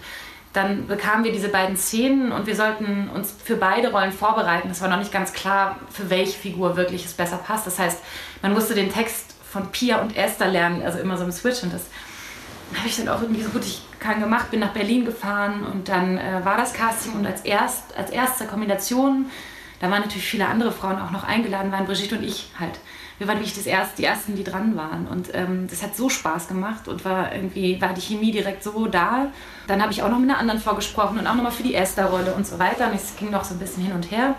dann bekamen wir diese beiden Szenen und wir sollten uns für beide Rollen vorbereiten. Es war noch nicht ganz klar, für welche Figur wirklich es besser passt. Das heißt, man musste den Text von Pia und Esther lernen, also immer so im Switch. Und das habe ich dann auch irgendwie so gut ich kann gemacht, bin nach Berlin gefahren und dann äh, war das Casting und als, erst, als erste Kombination, da waren natürlich viele andere Frauen auch noch eingeladen, waren Brigitte und ich halt wir waren wirklich das erste, die Ersten, die dran waren. Und ähm, das hat so Spaß gemacht und war irgendwie, war die Chemie direkt so da. Dann habe ich auch noch mit einer anderen vorgesprochen und auch nochmal für die Esther-Rolle und so weiter. Und es ging noch so ein bisschen hin und her.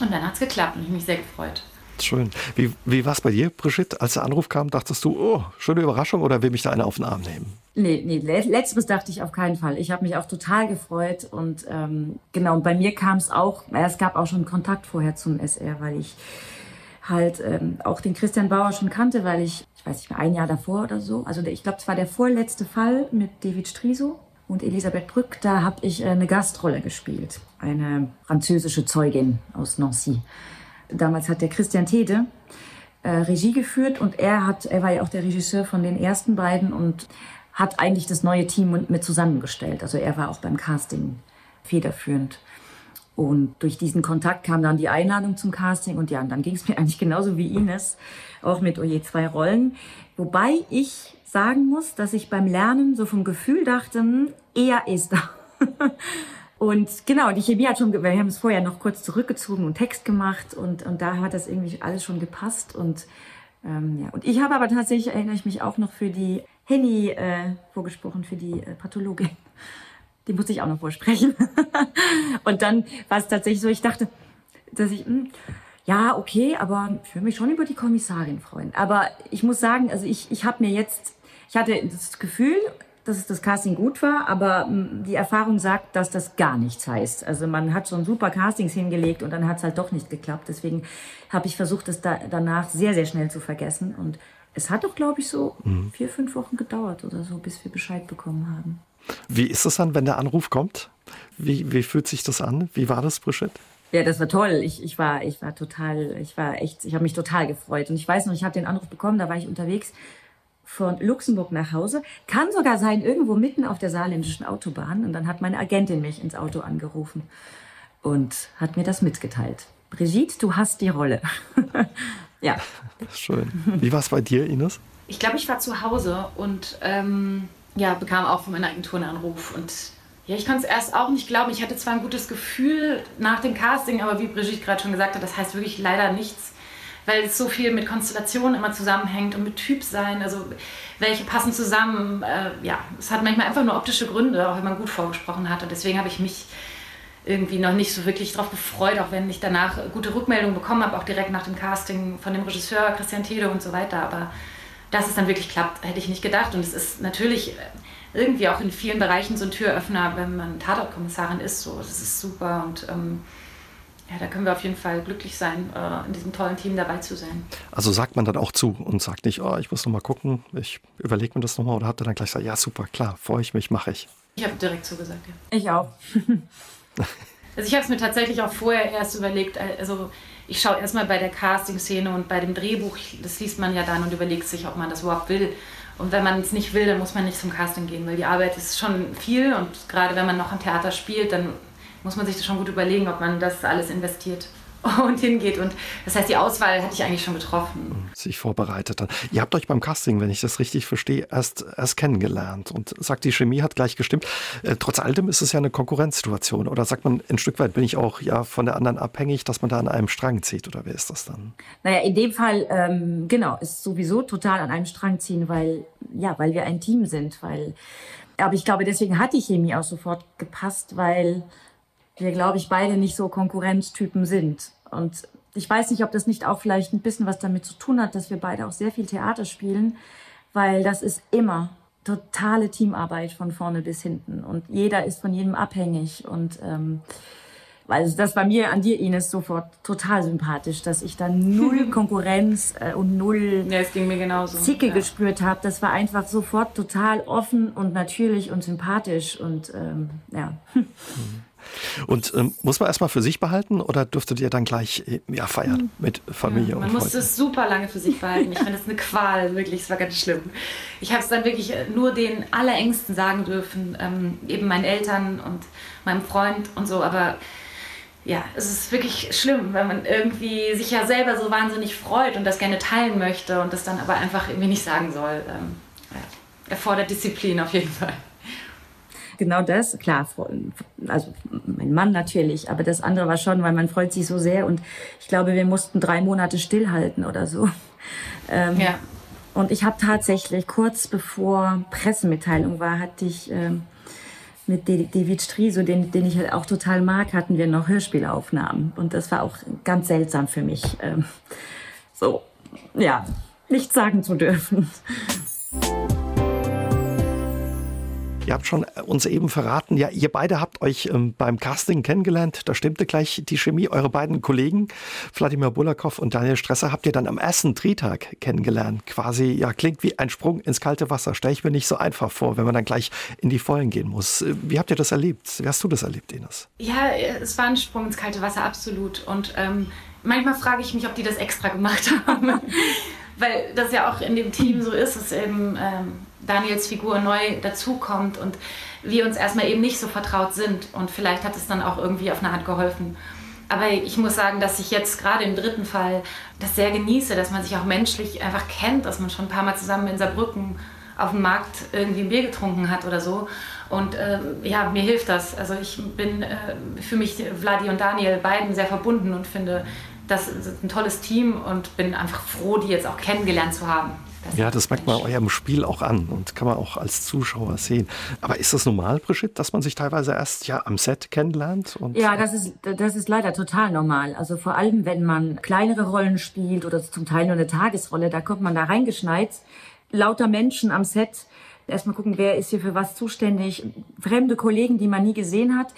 Und dann hat es geklappt und ich mich sehr gefreut. Schön. Wie, wie war es bei dir, Brigitte? Als der Anruf kam, dachtest du, oh, schöne Überraschung oder will mich da einer auf den Arm nehmen? Nee, nee, letzteres dachte ich auf keinen Fall. Ich habe mich auch total gefreut und ähm, genau, und bei mir kam es auch, es gab auch schon Kontakt vorher zum SR, weil ich halt ähm, auch den Christian Bauer schon kannte, weil ich, ich weiß nicht mehr, ein Jahr davor oder so, also ich glaube, es war der vorletzte Fall mit David Striso und Elisabeth Brück, da habe ich äh, eine Gastrolle gespielt, eine französische Zeugin aus Nancy. Damals hat der Christian Tede äh, Regie geführt und er hat, er war ja auch der Regisseur von den ersten beiden und hat eigentlich das neue Team mit zusammengestellt. Also er war auch beim Casting federführend. Und durch diesen Kontakt kam dann die Einladung zum Casting und ja, und dann ging es mir eigentlich genauso wie Ines, auch mit Oje oh zwei Rollen. Wobei ich sagen muss, dass ich beim Lernen so vom Gefühl dachte, hm, eher ist da. und genau, die Chemie hat schon, wir haben es vorher noch kurz zurückgezogen und Text gemacht und, und da hat das irgendwie alles schon gepasst und ähm, ja, und ich habe aber tatsächlich, erinnere ich mich auch noch für die Henny äh, vorgesprochen, für die äh, Pathologin die musste ich auch noch vorsprechen. und dann war es tatsächlich so, ich dachte, dass ich, mh, hm, ja, okay, aber ich würde mich schon über die Kommissarin freuen. Aber ich muss sagen, also ich, ich habe mir jetzt, ich hatte das Gefühl, dass das Casting gut war, aber hm, die Erfahrung sagt, dass das gar nichts heißt. Also man hat schon super Castings hingelegt und dann hat es halt doch nicht geklappt. Deswegen habe ich versucht, das da, danach sehr, sehr schnell zu vergessen. Und es hat doch, glaube ich, so mhm. vier, fünf Wochen gedauert oder so, bis wir Bescheid bekommen haben. Wie ist es dann, wenn der Anruf kommt? Wie, wie fühlt sich das an? Wie war das, Brigitte? Ja, das war toll. Ich, ich war, ich war total, ich war echt, ich habe mich total gefreut. Und ich weiß noch, ich habe den Anruf bekommen, da war ich unterwegs von Luxemburg nach Hause. Kann sogar sein, irgendwo mitten auf der saarländischen Autobahn. Und dann hat meine Agentin mich ins Auto angerufen und hat mir das mitgeteilt. Brigitte, du hast die Rolle. ja. Schön. Wie war es bei dir, Ines? Ich glaube, ich war zu Hause und ähm, ja, bekam auch von meiner Agentur einen Anruf und ja, ich konnte es erst auch nicht glauben. Ich hatte zwar ein gutes Gefühl nach dem Casting, aber wie Brigitte gerade schon gesagt hat, das heißt wirklich leider nichts, weil es so viel mit Konstellationen immer zusammenhängt und mit Typsein. Also welche passen zusammen. Äh, ja, es hat manchmal einfach nur optische Gründe, auch wenn man gut vorgesprochen hat. Und deswegen habe ich mich irgendwie noch nicht so wirklich darauf gefreut, auch wenn ich danach gute Rückmeldungen bekommen habe, auch direkt nach dem Casting von dem Regisseur Christian Tede und so weiter. Aber dass es dann wirklich klappt, hätte ich nicht gedacht. Und es ist natürlich irgendwie auch in vielen Bereichen so ein Türöffner, wenn man Tatortkommissarin ist. So, das ist super und ähm, ja, da können wir auf jeden Fall glücklich sein, äh, in diesem tollen Team dabei zu sein. Also sagt man dann auch zu und sagt nicht, oh, ich muss noch mal gucken, ich überlege mir das nochmal oder habt ihr dann gleich gesagt, ja super, klar, freue ich mich, mache ich. Ich habe direkt zugesagt, ja. Ich auch. also ich habe es mir tatsächlich auch vorher erst überlegt, also ich schaue erstmal bei der Casting-Szene und bei dem Drehbuch, das liest man ja dann und überlegt sich, ob man das überhaupt will. Und wenn man es nicht will, dann muss man nicht zum Casting gehen, weil die Arbeit ist schon viel und gerade wenn man noch am Theater spielt, dann muss man sich das schon gut überlegen, ob man das alles investiert. Und hingeht. Und das heißt, die Auswahl hatte ich eigentlich schon getroffen. Sich vorbereitet dann. Ihr habt euch beim Casting, wenn ich das richtig verstehe, erst, erst kennengelernt und sagt, die Chemie hat gleich gestimmt. Äh, trotz alledem ist es ja eine Konkurrenzsituation. Oder sagt man, ein Stück weit bin ich auch ja von der anderen abhängig, dass man da an einem Strang zieht? Oder wer ist das dann? Naja, in dem Fall, ähm, genau, ist sowieso total an einem Strang ziehen, weil, ja, weil wir ein Team sind. Weil, aber ich glaube, deswegen hat die Chemie auch sofort gepasst, weil wir, glaube ich, beide nicht so Konkurrenztypen sind. Und ich weiß nicht, ob das nicht auch vielleicht ein bisschen was damit zu tun hat, dass wir beide auch sehr viel Theater spielen, weil das ist immer totale Teamarbeit von vorne bis hinten und jeder ist von jedem abhängig und ähm, also das war mir an dir, Ines, sofort total sympathisch, dass ich da null Konkurrenz äh, und null ja, es ging mir genauso. Zicke ja. gespürt habe. Das war einfach sofort total offen und natürlich und sympathisch und ähm, ja. Und ähm, muss man erstmal für sich behalten oder dürftet ihr dann gleich äh, ja, feiern mit Familie ja, man und Man musste es super lange für sich behalten. Ich fand das eine Qual, wirklich. Es war ganz schlimm. Ich habe es dann wirklich äh, nur den Allerängsten sagen dürfen, ähm, eben meinen Eltern und meinem Freund und so. Aber ja, es ist wirklich schlimm, wenn man irgendwie sich ja selber so wahnsinnig freut und das gerne teilen möchte und das dann aber einfach irgendwie nicht sagen soll. Ähm, ja, erfordert Disziplin auf jeden Fall. Genau das, klar, also mein Mann natürlich, aber das andere war schon, weil man freut sich so sehr und ich glaube, wir mussten drei Monate stillhalten oder so. Ähm, ja. Und ich habe tatsächlich kurz bevor Pressemitteilung war, hatte ich ähm, mit David Striso, den, den ich halt auch total mag, hatten wir noch Hörspielaufnahmen. Und das war auch ganz seltsam für mich. Ähm, so, ja, nichts sagen zu dürfen. Ihr habt schon äh, uns eben verraten, ja, ihr beide habt euch ähm, beim Casting kennengelernt. Da stimmte gleich die Chemie. Eure beiden Kollegen, Wladimir Bulakow und Daniel Stresser, habt ihr dann am ersten Drehtag kennengelernt. Quasi, ja, klingt wie ein Sprung ins kalte Wasser. Stelle ich mir nicht so einfach vor, wenn man dann gleich in die Vollen gehen muss. Äh, wie habt ihr das erlebt? Wie hast du das erlebt, Ines? Ja, es war ein Sprung ins kalte Wasser, absolut. Und ähm, manchmal frage ich mich, ob die das extra gemacht haben. Weil das ja auch in dem Team so ist, dass eben ähm, Daniels Figur neu dazukommt und wir uns erstmal eben nicht so vertraut sind. Und vielleicht hat es dann auch irgendwie auf eine Art geholfen. Aber ich muss sagen, dass ich jetzt gerade im dritten Fall das sehr genieße, dass man sich auch menschlich einfach kennt, dass man schon ein paar Mal zusammen in Saarbrücken auf dem Markt irgendwie ein Bier getrunken hat oder so. Und äh, ja, mir hilft das. Also ich bin äh, für mich Vladi und Daniel beiden sehr verbunden und finde, das ist ein tolles Team und bin einfach froh, die jetzt auch kennengelernt zu haben. Das ja, das merkt man eurem Spiel auch an und kann man auch als Zuschauer sehen. Aber ist das normal, Brigitte, dass man sich teilweise erst ja am Set kennenlernt? ja, das ist, das ist leider total normal. Also vor allem, wenn man kleinere Rollen spielt oder zum Teil nur eine Tagesrolle, da kommt man da reingeschneit. Lauter Menschen am Set. Erstmal gucken, wer ist hier für was zuständig. Fremde Kollegen, die man nie gesehen hat.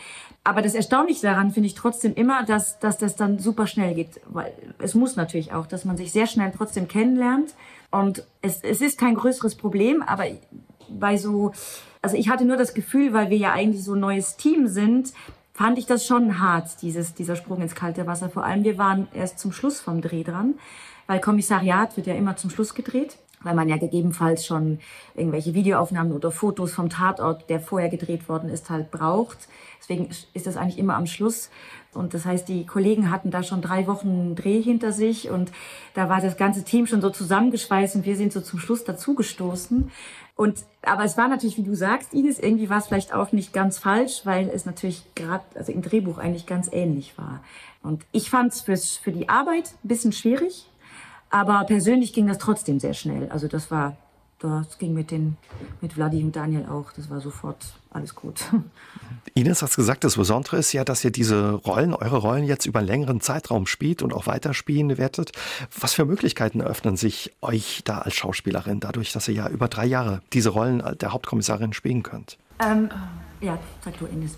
Aber das Erstaunliche daran finde ich trotzdem immer, dass, dass das dann super schnell geht. Weil es muss natürlich auch, dass man sich sehr schnell trotzdem kennenlernt. Und es, es ist kein größeres Problem, aber bei so, also ich hatte nur das Gefühl, weil wir ja eigentlich so ein neues Team sind, fand ich das schon hart, dieses, dieser Sprung ins kalte Wasser. Vor allem, wir waren erst zum Schluss vom Dreh dran, weil Kommissariat wird ja immer zum Schluss gedreht weil man ja gegebenenfalls schon irgendwelche Videoaufnahmen oder Fotos vom Tatort, der vorher gedreht worden ist, halt braucht. Deswegen ist das eigentlich immer am Schluss. Und das heißt, die Kollegen hatten da schon drei Wochen Dreh hinter sich und da war das ganze Team schon so zusammengeschweißt und wir sind so zum Schluss dazugestoßen. Und, aber es war natürlich, wie du sagst, Ines, irgendwie war es vielleicht auch nicht ganz falsch, weil es natürlich gerade, also im Drehbuch eigentlich ganz ähnlich war. Und ich fand es für die Arbeit ein bisschen schwierig, aber persönlich ging das trotzdem sehr schnell. Also das war das ging mit, den, mit Vladi und Daniel auch. Das war sofort alles gut. Ines hat gesagt, das Besondere ist ja, dass ihr diese Rollen, eure Rollen jetzt über einen längeren Zeitraum spielt und auch weiterspielen werdet. Was für Möglichkeiten eröffnen sich euch da als Schauspielerin, dadurch, dass ihr ja über drei Jahre diese Rollen der Hauptkommissarin spielen könnt? Ähm, ja, sag du, Ines.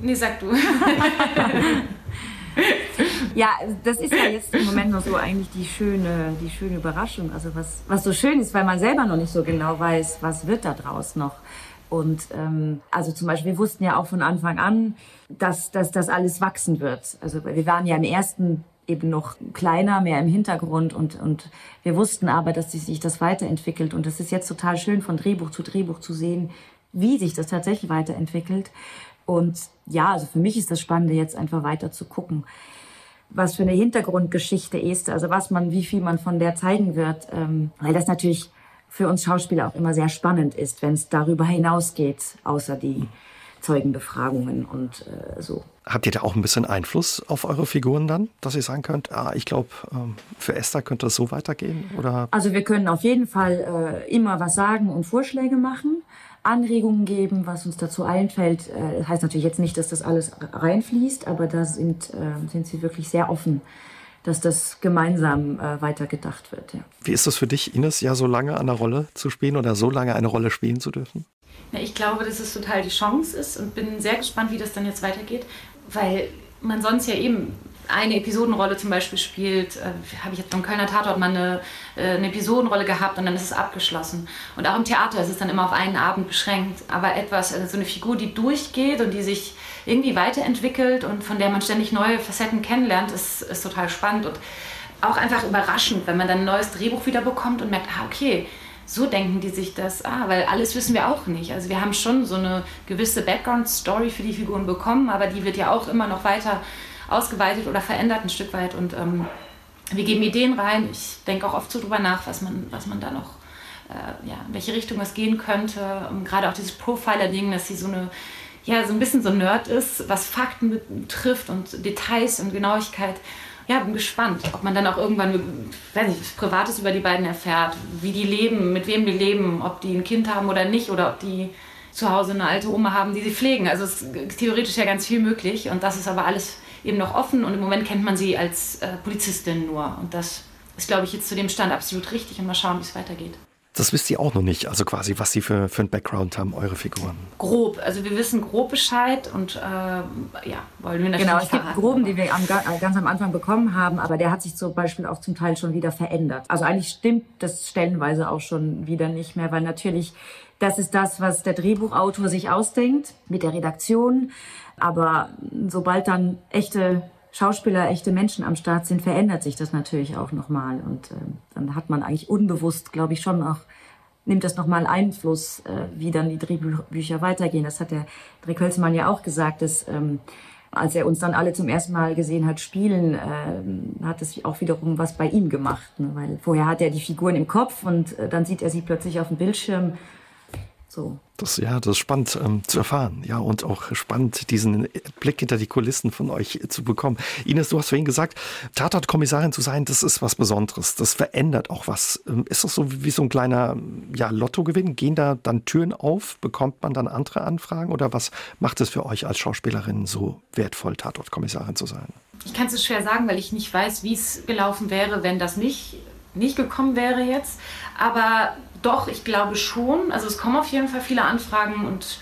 Nee, sag du. ja, das ist ja jetzt im Moment noch so eigentlich die schöne, die schöne Überraschung. Also was, was so schön ist, weil man selber noch nicht so genau weiß, was wird da draus noch. Und ähm, also zum Beispiel, wir wussten ja auch von Anfang an, dass, dass das alles wachsen wird. Also wir waren ja im ersten eben noch kleiner, mehr im Hintergrund und, und wir wussten aber, dass sich das weiterentwickelt und es ist jetzt total schön von Drehbuch zu Drehbuch zu sehen, wie sich das tatsächlich weiterentwickelt. Und ja, also für mich ist das Spannende jetzt einfach weiter zu gucken, was für eine Hintergrundgeschichte ist, also was man, wie viel man von der zeigen wird, ähm, weil das natürlich für uns Schauspieler auch immer sehr spannend ist, wenn es darüber hinausgeht, außer die Zeugenbefragungen und äh, so. Habt ihr da auch ein bisschen Einfluss auf eure Figuren dann, dass ihr sagen könnt, ah, ich glaube, ähm, für Esther könnte es so weitergehen? Oder? Also wir können auf jeden Fall äh, immer was sagen und Vorschläge machen. Anregungen geben, was uns dazu einfällt. Das heißt natürlich jetzt nicht, dass das alles reinfließt, aber da sind, sind sie wirklich sehr offen dass das gemeinsam äh, weitergedacht wird. Ja. Wie ist das für dich, Ines, ja so lange an der Rolle zu spielen oder so lange eine Rolle spielen zu dürfen? Ja, ich glaube, dass es total die Chance ist und bin sehr gespannt, wie das dann jetzt weitergeht, weil man sonst ja eben eine Episodenrolle zum Beispiel spielt, äh, habe ich jetzt beim Kölner Tatort mal eine, äh, eine Episodenrolle gehabt und dann ist es abgeschlossen. Und auch im Theater ist es dann immer auf einen Abend beschränkt. Aber etwas, also so eine Figur, die durchgeht und die sich irgendwie weiterentwickelt und von der man ständig neue Facetten kennenlernt, ist, ist total spannend und auch einfach überraschend, wenn man dann ein neues Drehbuch wieder bekommt und merkt, ah, okay, so denken die sich das, ah, weil alles wissen wir auch nicht. Also wir haben schon so eine gewisse Background-Story für die Figuren bekommen, aber die wird ja auch immer noch weiter ausgeweitet oder verändert ein Stück weit. Und ähm, wir geben Ideen rein. Ich denke auch oft so drüber nach, was man, was man da noch, äh, ja, in welche Richtung es gehen könnte. Und gerade auch dieses Profiler-Ding, dass sie so eine, ja, so ein bisschen so Nerd ist, was Fakten betrifft und Details und Genauigkeit. Ja, bin gespannt, ob man dann auch irgendwann, weiß nicht, Privates über die beiden erfährt, wie die leben, mit wem die leben, ob die ein Kind haben oder nicht oder ob die zu Hause eine alte Oma haben, die sie pflegen. Also es ist theoretisch ja ganz viel möglich und das ist aber alles eben noch offen und im Moment kennt man sie als äh, Polizistin nur. Und das ist, glaube ich, jetzt zu dem Stand absolut richtig und mal schauen, wie es weitergeht. Das wisst ihr auch noch nicht, also quasi, was sie für, für einen Background haben, eure Figuren. Grob, also wir wissen grob Bescheid und äh, ja, wollen wir natürlich Genau, es gibt Groben, die wir am, äh, ganz am Anfang bekommen haben, aber der hat sich zum Beispiel auch zum Teil schon wieder verändert. Also eigentlich stimmt das stellenweise auch schon wieder nicht mehr, weil natürlich das ist das, was der Drehbuchautor sich ausdenkt mit der Redaktion. Aber sobald dann echte Schauspieler, echte Menschen am Start sind, verändert sich das natürlich auch nochmal. Und äh, dann hat man eigentlich unbewusst, glaube ich, schon auch, nimmt das nochmal Einfluss, äh, wie dann die Drehbücher weitergehen. Das hat der Dreh Kölzmann ja auch gesagt, dass ähm, als er uns dann alle zum ersten Mal gesehen hat spielen, äh, hat es auch wiederum was bei ihm gemacht. Ne? Weil vorher hat er die Figuren im Kopf und äh, dann sieht er sie plötzlich auf dem Bildschirm so. Das, ja, das ist spannend ähm, zu erfahren. Ja, und auch spannend, diesen Blick hinter die Kulissen von euch zu bekommen. Ines, du hast vorhin gesagt, Tatort-Kommissarin zu sein, das ist was Besonderes. Das verändert auch was. Ähm, ist das so wie so ein kleiner ja, Lottogewinn? Gehen da dann Türen auf? Bekommt man dann andere Anfragen? Oder was macht es für euch als Schauspielerin so wertvoll, Tatort-Kommissarin zu sein? Ich kann es schwer sagen, weil ich nicht weiß, wie es gelaufen wäre, wenn das nicht, nicht gekommen wäre jetzt. Aber doch, ich glaube schon. Also es kommen auf jeden Fall viele Anfragen und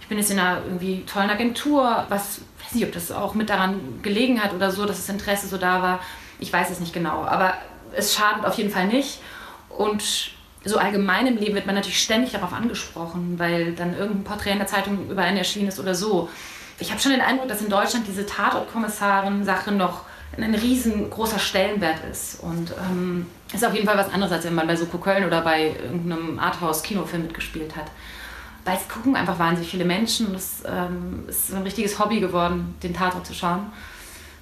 ich bin jetzt in einer irgendwie tollen Agentur, was weiß nicht, ob das auch mit daran gelegen hat oder so, dass das Interesse so da war. Ich weiß es nicht genau, aber es schadet auf jeden Fall nicht. Und so allgemein im Leben wird man natürlich ständig darauf angesprochen, weil dann irgendein Porträt in der Zeitung über einen erschienen ist oder so. Ich habe schon den Eindruck, dass in Deutschland diese Tatortkommissarin-Sache noch ein riesengroßer Stellenwert ist. Und ähm, ist auf jeden Fall was anderes, als wenn man bei Soko Köln oder bei irgendeinem Arthouse-Kinofilm mitgespielt hat. Weil es gucken einfach wahnsinnig viele Menschen. Es ähm, ist ein richtiges Hobby geworden, den Tatort zu schauen.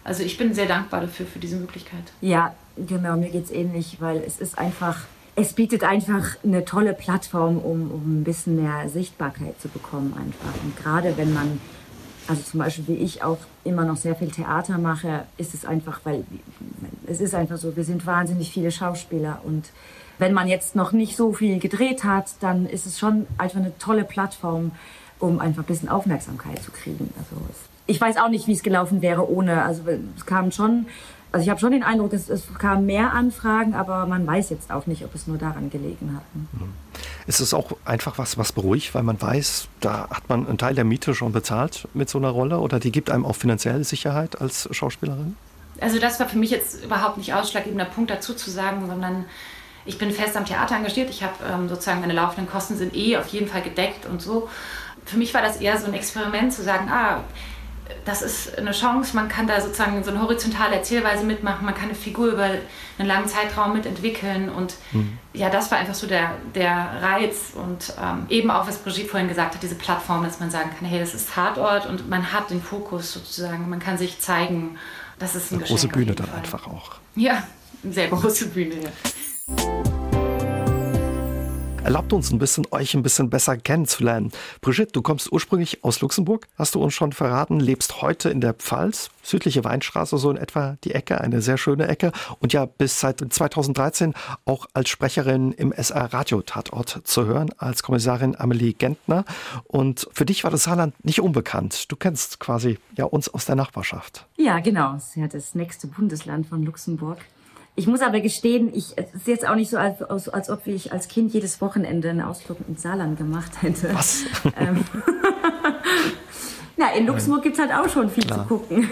Also ich bin sehr dankbar dafür, für diese Möglichkeit. Ja, genau, mir geht es ähnlich, weil es ist einfach, es bietet einfach eine tolle Plattform, um, um ein bisschen mehr Sichtbarkeit zu bekommen einfach. Und gerade wenn man also zum Beispiel wie ich auch immer noch sehr viel Theater mache, ist es einfach, weil es ist einfach so, wir sind wahnsinnig viele Schauspieler und wenn man jetzt noch nicht so viel gedreht hat, dann ist es schon einfach eine tolle Plattform, um einfach ein bisschen Aufmerksamkeit zu kriegen. Also ich weiß auch nicht, wie es gelaufen wäre ohne. Also es kamen schon also ich habe schon den Eindruck, es, es kamen mehr Anfragen, aber man weiß jetzt auch nicht, ob es nur daran gelegen hat. Mhm. Ist es auch einfach was, was beruhigt, weil man weiß, da hat man einen Teil der Miete schon bezahlt mit so einer Rolle oder die gibt einem auch finanzielle Sicherheit als Schauspielerin? Also das war für mich jetzt überhaupt nicht ausschlaggebender Punkt dazu zu sagen, sondern ich bin fest am Theater engagiert. Ich habe ähm, sozusagen meine laufenden Kosten sind eh auf jeden Fall gedeckt und so. Für mich war das eher so ein Experiment zu sagen, ah, das ist eine Chance, man kann da sozusagen so eine horizontale Erzählweise mitmachen, man kann eine Figur über einen langen Zeitraum mitentwickeln. Und mhm. ja, das war einfach so der, der Reiz. Und ähm, eben auch, was Brigitte vorhin gesagt hat, diese Plattform, dass man sagen kann, hey, das ist Tatort. Und man hat den Fokus sozusagen, man kann sich zeigen, das ist ein eine große Bühne dann einfach auch. Ja, eine sehr große Bühne, ja. Erlaubt uns ein bisschen, euch ein bisschen besser kennenzulernen. Brigitte, du kommst ursprünglich aus Luxemburg, hast du uns schon verraten, lebst heute in der Pfalz, südliche Weinstraße, so in etwa die Ecke, eine sehr schöne Ecke und ja bis seit 2013 auch als Sprecherin im SR Radio Tatort zu hören, als Kommissarin Amelie Gentner. Und für dich war das Saarland nicht unbekannt. Du kennst quasi ja uns aus der Nachbarschaft. Ja, genau. Es ist das nächste Bundesland von Luxemburg. Ich muss aber gestehen, ich, es ist jetzt auch nicht so, als, als, als ob ich als Kind jedes Wochenende einen Ausflug ins Saarland gemacht hätte. Was? Ähm, na, in Luxemburg gibt es halt auch schon viel Klar. zu gucken.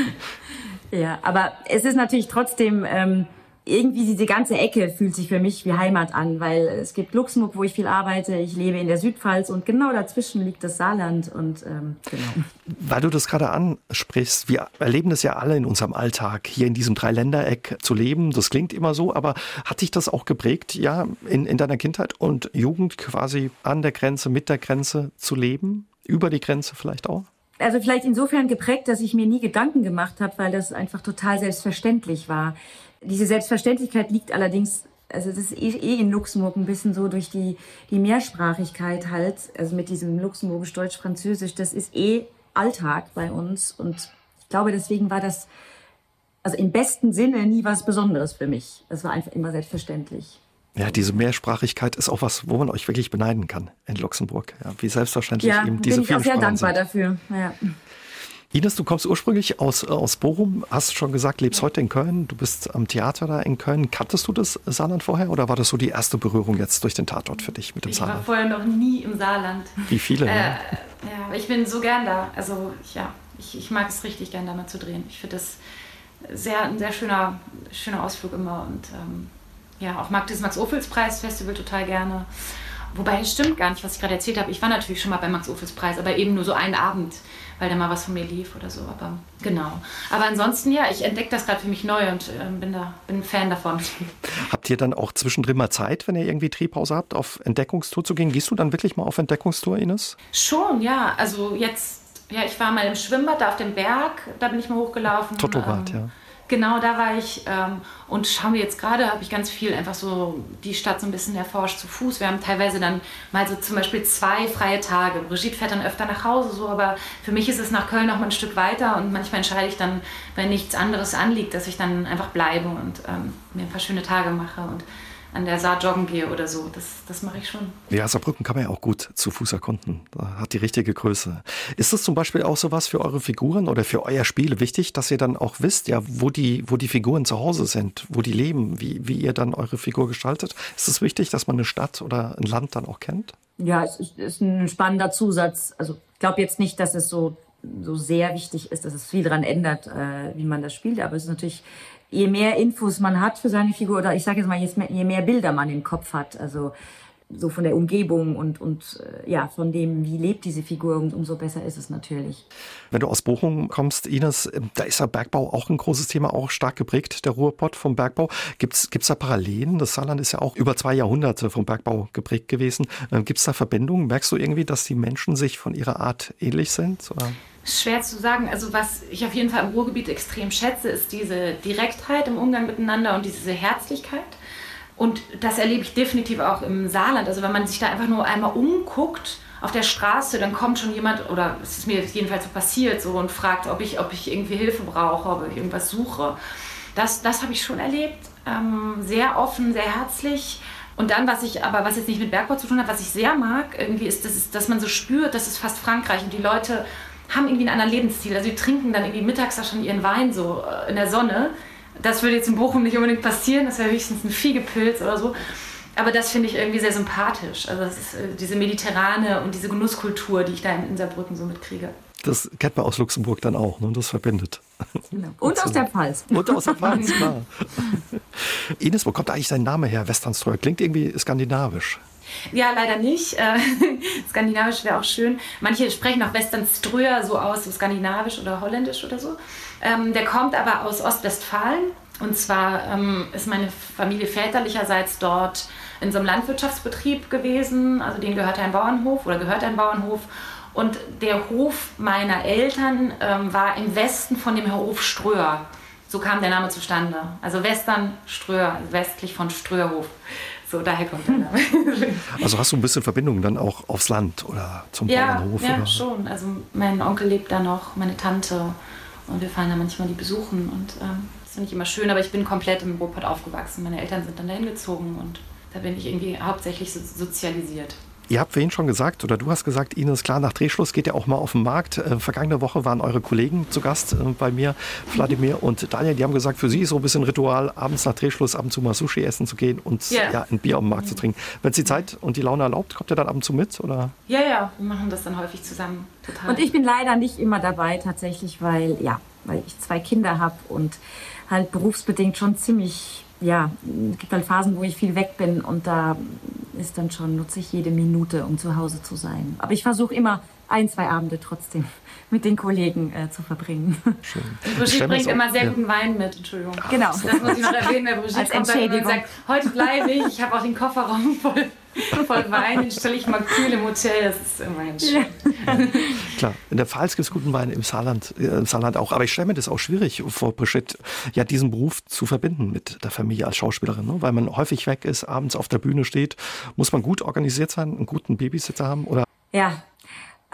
ja, aber es ist natürlich trotzdem, ähm, irgendwie diese ganze Ecke fühlt sich für mich wie Heimat an, weil es gibt Luxemburg, wo ich viel arbeite, ich lebe in der Südpfalz und genau dazwischen liegt das Saarland und ähm, genau. Weil du das gerade ansprichst, wir erleben das ja alle in unserem Alltag, hier in diesem Dreiländereck zu leben. Das klingt immer so, aber hat dich das auch geprägt, ja, in, in deiner Kindheit und Jugend quasi an der Grenze, mit der Grenze zu leben? Über die Grenze vielleicht auch? Also vielleicht insofern geprägt, dass ich mir nie Gedanken gemacht habe, weil das einfach total selbstverständlich war. Diese Selbstverständlichkeit liegt allerdings, also das ist eh, eh in Luxemburg ein bisschen so durch die, die Mehrsprachigkeit halt, also mit diesem Luxemburgisch, Deutsch, Französisch, das ist eh Alltag bei uns und ich glaube, deswegen war das also im besten Sinne nie was Besonderes für mich. Es war einfach immer selbstverständlich. Ja, diese Mehrsprachigkeit ist auch was, wo man euch wirklich beneiden kann in Luxemburg. Ja, wie selbstverständlich ja, eben diese bin ich auch sehr dankbar sind. dafür. Ja. Ines, du kommst ursprünglich aus, aus Bochum, hast schon gesagt, lebst heute in Köln, du bist am Theater da in Köln. Kanntest du das Saarland vorher oder war das so die erste Berührung jetzt durch den Tatort für dich mit dem ich Saarland? Ich war vorher noch nie im Saarland. Wie viele? Äh, ja, ich bin so gern da. Also ja, ich, ich mag es richtig gern da mal zu drehen. Ich finde das sehr, ein sehr schöner, schöner Ausflug immer und ähm, ja, auch mag das Max-Ophüls-Preis-Festival total gerne. Wobei es stimmt gar nicht, was ich gerade erzählt habe. Ich war natürlich schon mal beim Max-Ophüls-Preis, aber eben nur so einen Abend weil da mal was von mir lief oder so. Aber genau. Aber ansonsten, ja, ich entdecke das gerade für mich neu und äh, bin da bin ein Fan davon. Habt ihr dann auch zwischendrin mal Zeit, wenn ihr irgendwie Drehpause habt, auf Entdeckungstour zu gehen? Gehst du dann wirklich mal auf Entdeckungstour, Ines? Schon, ja. Also jetzt, ja, ich war mal im Schwimmbad da auf dem Berg, da bin ich mal hochgelaufen. Totobad, ähm, ja. Genau, da war ich ähm, und schauen wir jetzt gerade, habe ich ganz viel einfach so die Stadt so ein bisschen erforscht zu Fuß. Wir haben teilweise dann mal so zum Beispiel zwei freie Tage. Brigitte fährt dann öfter nach Hause, so, aber für mich ist es nach Köln noch mal ein Stück weiter und manchmal entscheide ich dann, wenn nichts anderes anliegt, dass ich dann einfach bleibe und ähm, mir ein paar schöne Tage mache und an der Saar joggen gehe oder so. Das, das mache ich schon. Ja, Saarbrücken kann man ja auch gut zu Fuß erkunden. Da hat die richtige Größe. Ist das zum Beispiel auch so was für eure Figuren oder für euer Spiel wichtig, dass ihr dann auch wisst, ja, wo die, wo die Figuren zu Hause sind, wo die leben, wie, wie ihr dann eure Figur gestaltet? Ist es wichtig, dass man eine Stadt oder ein Land dann auch kennt? Ja, es ist ein spannender Zusatz. Also ich glaube jetzt nicht, dass es so so sehr wichtig ist, dass es viel daran ändert, äh, wie man das spielt. Aber es ist natürlich je mehr Infos man hat für seine Figur, oder ich sage jetzt mal, je mehr Bilder man im Kopf hat, also so von der Umgebung und, und äh, ja, von dem, wie lebt diese Figur, umso besser ist es natürlich. Wenn du aus Bochum kommst, Ines, da ist ja Bergbau auch ein großes Thema, auch stark geprägt, der Ruhrpott vom Bergbau. Gibt es da Parallelen? Das Saarland ist ja auch über zwei Jahrhunderte vom Bergbau geprägt gewesen. Ähm, Gibt es da Verbindungen? Merkst du irgendwie, dass die Menschen sich von ihrer Art ähnlich sind? Oder? Schwer zu sagen. Also was ich auf jeden Fall im Ruhrgebiet extrem schätze, ist diese Direktheit im Umgang miteinander und diese Herzlichkeit. Und das erlebe ich definitiv auch im Saarland. Also wenn man sich da einfach nur einmal umguckt auf der Straße, dann kommt schon jemand, oder es ist mir jedenfalls so passiert, so und fragt, ob ich, ob ich irgendwie Hilfe brauche, ob ich irgendwas suche. Das, das habe ich schon erlebt. Ähm, sehr offen, sehr herzlich. Und dann, was ich aber, was jetzt nicht mit Bergbau zu tun hat, was ich sehr mag, irgendwie ist, dass, dass man so spürt, das ist fast Frankreich und die Leute haben irgendwie einen anderen Lebensstil. Also die trinken dann irgendwie mittags da schon ihren Wein so äh, in der Sonne. Das würde jetzt in Bochum nicht unbedingt passieren, das wäre höchstens ein Viehgepilz oder so. Aber das finde ich irgendwie sehr sympathisch. Also ist, äh, diese mediterrane und diese Genusskultur, die ich da in Saarbrücken so mitkriege. Das kennt man aus Luxemburg dann auch, ne? das verbindet. Genau. Und aus der Pfalz. Und aus der Pfalz, klar. Ines, wo kommt eigentlich dein Name her, Westernströer? Klingt irgendwie skandinavisch. Ja, leider nicht. Äh, skandinavisch wäre auch schön. Manche sprechen auch Westernströer so aus, so skandinavisch oder holländisch oder so. Ähm, der kommt aber aus Ostwestfalen. Und zwar ähm, ist meine Familie väterlicherseits dort in so einem Landwirtschaftsbetrieb gewesen. Also denen gehört ein Bauernhof oder gehört ein Bauernhof. Und der Hof meiner Eltern ähm, war im Westen von dem Hof Ströer. So kam der Name zustande. Also Western Ströer, westlich von Ströerhof. So, daher kommt der Name. Also hast du ein bisschen Verbindung dann auch aufs Land oder zum ja, Bauernhof? Ja, oder? schon. Also mein Onkel lebt da noch, meine Tante. Und wir fahren da manchmal die besuchen. Und ähm, das finde ich immer schön. Aber ich bin komplett im Ruhrpott aufgewachsen. Meine Eltern sind dann dahin gezogen. Und da bin ich irgendwie hauptsächlich so sozialisiert. Ihr habt vorhin schon gesagt, oder du hast gesagt, Ihnen ist klar, nach Drehschluss geht ihr auch mal auf den Markt. Äh, vergangene Woche waren eure Kollegen zu Gast äh, bei mir, Wladimir und Daniel. Die haben gesagt, für sie ist so ein bisschen Ritual, abends nach Drehschluss ab und zu mal Sushi essen zu gehen und Ja. ja, ein Bier auf dem Markt zu trinken. Wenn es die Zeit und die Laune erlaubt, kommt ihr dann ab und zu mit? Oder? Ja, ja, wir machen das dann häufig zusammen. Total. Und ich bin leider nicht immer dabei tatsächlich, weil ja, weil ich zwei Kinder habe und halt berufsbedingt schon ziemlich ja, es gibt halt Phasen, wo ich viel weg bin und da ist dann schon, nutze ich jede Minute, um zu Hause zu sein. Aber ich versuche immer ein, zwei Abende trotzdem mit den Kollegen äh, zu verbringen. Schön. Und Brigitte bringt immer sehr ja. guten Wein mit, Entschuldigung. Genau. Das muss ich noch erwähnen, weil Brigitte Als kommt dann und Entschädigung. sagt, heute bleibe ich, ich habe auch den Kofferraum voll, voll Wein, den stelle ich mal kühl im Hotel, das ist immer ganz schön. Klar, in der Pfalz gibt es guten Wein, im Saarland, äh, im Saarland auch. Aber ich stelle mir das auch schwierig vor, Brigitte, ja, diesen Beruf zu verbinden mit der Familie als Schauspielerin. Ne? Weil man häufig weg ist, abends auf der Bühne steht. Muss man gut organisiert sein, einen guten Babysitter haben? Oder Ja,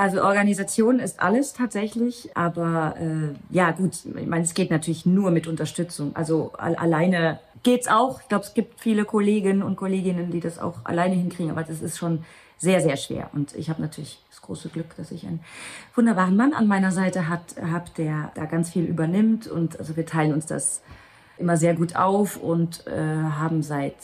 also Organisation ist alles tatsächlich, aber äh, ja gut, ich meine, es geht natürlich nur mit Unterstützung. Also al alleine geht's auch. Ich glaube, es gibt viele Kolleginnen und Kolleginnen, die das auch alleine hinkriegen, aber das ist schon sehr, sehr schwer. Und ich habe natürlich das große Glück, dass ich einen wunderbaren Mann an meiner Seite hat, hab, der da ganz viel übernimmt. Und also wir teilen uns das immer sehr gut auf und äh, haben seit,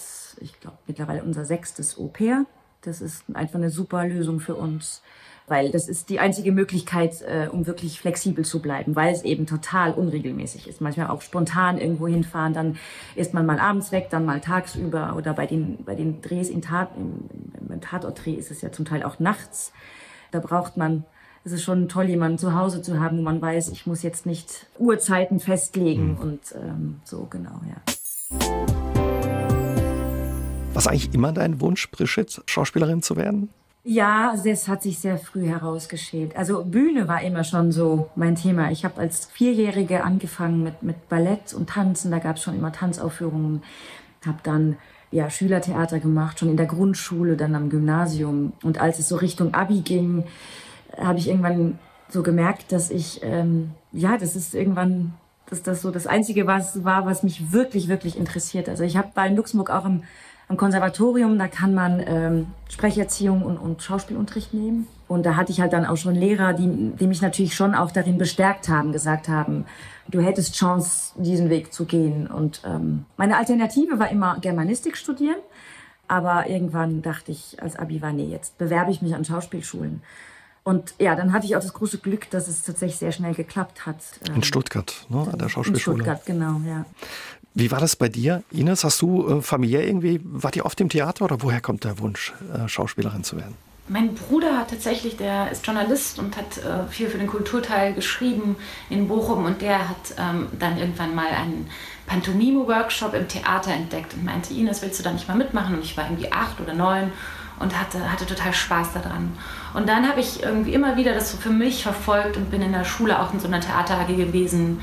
ich glaube, mittlerweile unser sechstes Au-pair. Das ist einfach eine super Lösung für uns, weil das ist die einzige Möglichkeit, äh, um wirklich flexibel zu bleiben, weil es eben total unregelmäßig ist. Manchmal auch spontan irgendwo hinfahren, dann ist man mal abends weg, dann mal tagsüber oder bei den, bei den Drehs in Tat, im, im, Tatortdreh ist es ja zum Teil auch nachts. Da braucht man es ist schon toll, jemanden zu Hause zu haben, wo man weiß, ich muss jetzt nicht Uhrzeiten festlegen und ähm, so genau, ja. was eigentlich immer dein Wunsch, Brigitte, Schauspielerin zu werden? Ja, das hat sich sehr früh herausgeschält. Also Bühne war immer schon so mein Thema. Ich habe als Vierjährige angefangen mit, mit Ballett und Tanzen. Da gab es schon immer Tanzaufführungen. Habe dann ja, Schülertheater gemacht, schon in der Grundschule, dann am Gymnasium. Und als es so Richtung Abi ging, habe ich irgendwann so gemerkt, dass ich, ähm, ja, das ist irgendwann, dass das so das Einzige was war, was mich wirklich, wirklich interessiert. Also ich habe bei Luxemburg auch im, am Konservatorium, da kann man ähm, Sprecherziehung und, und Schauspielunterricht nehmen. Und da hatte ich halt dann auch schon Lehrer, die, die mich natürlich schon auch darin bestärkt haben, gesagt haben, du hättest Chance, diesen Weg zu gehen. Und ähm, meine Alternative war immer Germanistik studieren. Aber irgendwann dachte ich, als Abi war, nee, jetzt bewerbe ich mich an Schauspielschulen. Und ja, dann hatte ich auch das große Glück, dass es tatsächlich sehr schnell geklappt hat. In Stuttgart, ne, an der In Schauspielschule. Stuttgart, genau, ja. Wie war das bei dir, Ines? Hast du äh, familiär irgendwie, wart ihr oft im Theater oder woher kommt der Wunsch, äh, Schauspielerin zu werden? Mein Bruder hat tatsächlich, der ist Journalist und hat äh, viel für den Kulturteil geschrieben in Bochum und der hat ähm, dann irgendwann mal einen Pantomime-Workshop im Theater entdeckt und meinte, Ines, willst du da nicht mal mitmachen? Und ich war irgendwie acht oder neun und hatte, hatte total Spaß daran. Und dann habe ich irgendwie immer wieder das so für mich verfolgt und bin in der Schule auch in so einer Theater AG gewesen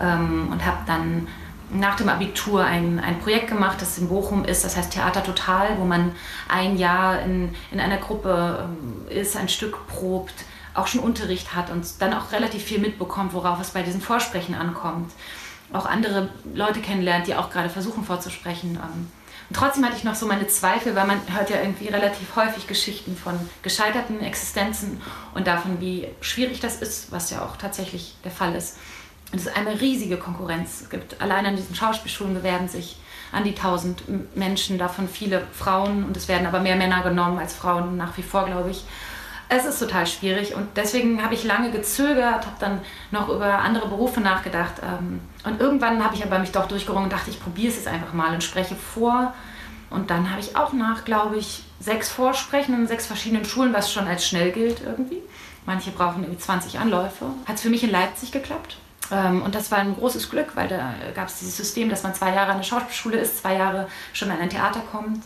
ähm, und habe dann nach dem Abitur ein, ein Projekt gemacht, das in Bochum ist, das heißt Theater Total, wo man ein Jahr in, in einer Gruppe ähm, ist, ein Stück probt, auch schon Unterricht hat und dann auch relativ viel mitbekommt, worauf es bei diesen Vorsprechen ankommt. Auch andere Leute kennenlernt, die auch gerade versuchen vorzusprechen. ähm. Und trotzdem hatte ich noch so meine Zweifel, weil man hört ja irgendwie relativ häufig Geschichten von gescheiterten Existenzen und davon, wie schwierig das ist, was ja auch tatsächlich der Fall ist. Und es eine riesige Konkurrenz. Gibt allein an diesen Schauspielschulen bewerben sich an die 1000 M- Menschen, davon viele Frauen und es werden aber mehr Männer genommen als Frauen nach wie vor, glaube ich. Es ist total schwierig und deswegen habe ich lange gezögert, habe dann noch über andere Berufe nachgedacht ähm, und irgendwann habe ich aber mich doch durchgerungen und dachte, ich probiere es jetzt einfach mal und spreche vor. Und dann habe ich auch nach, glaube ich, sechs Vorsprechen in sechs verschiedenen Schulen, was schon als schnell gilt irgendwie. Manche brauchen irgendwie 20 Anläufe. Hat es für mich in Leipzig geklappt. Ähm, Und das war ein großes Glück, weil da gab es dieses System, dass man zwei Jahre an der Schauspielschule ist, zwei Jahre schon an ein Theater kommt.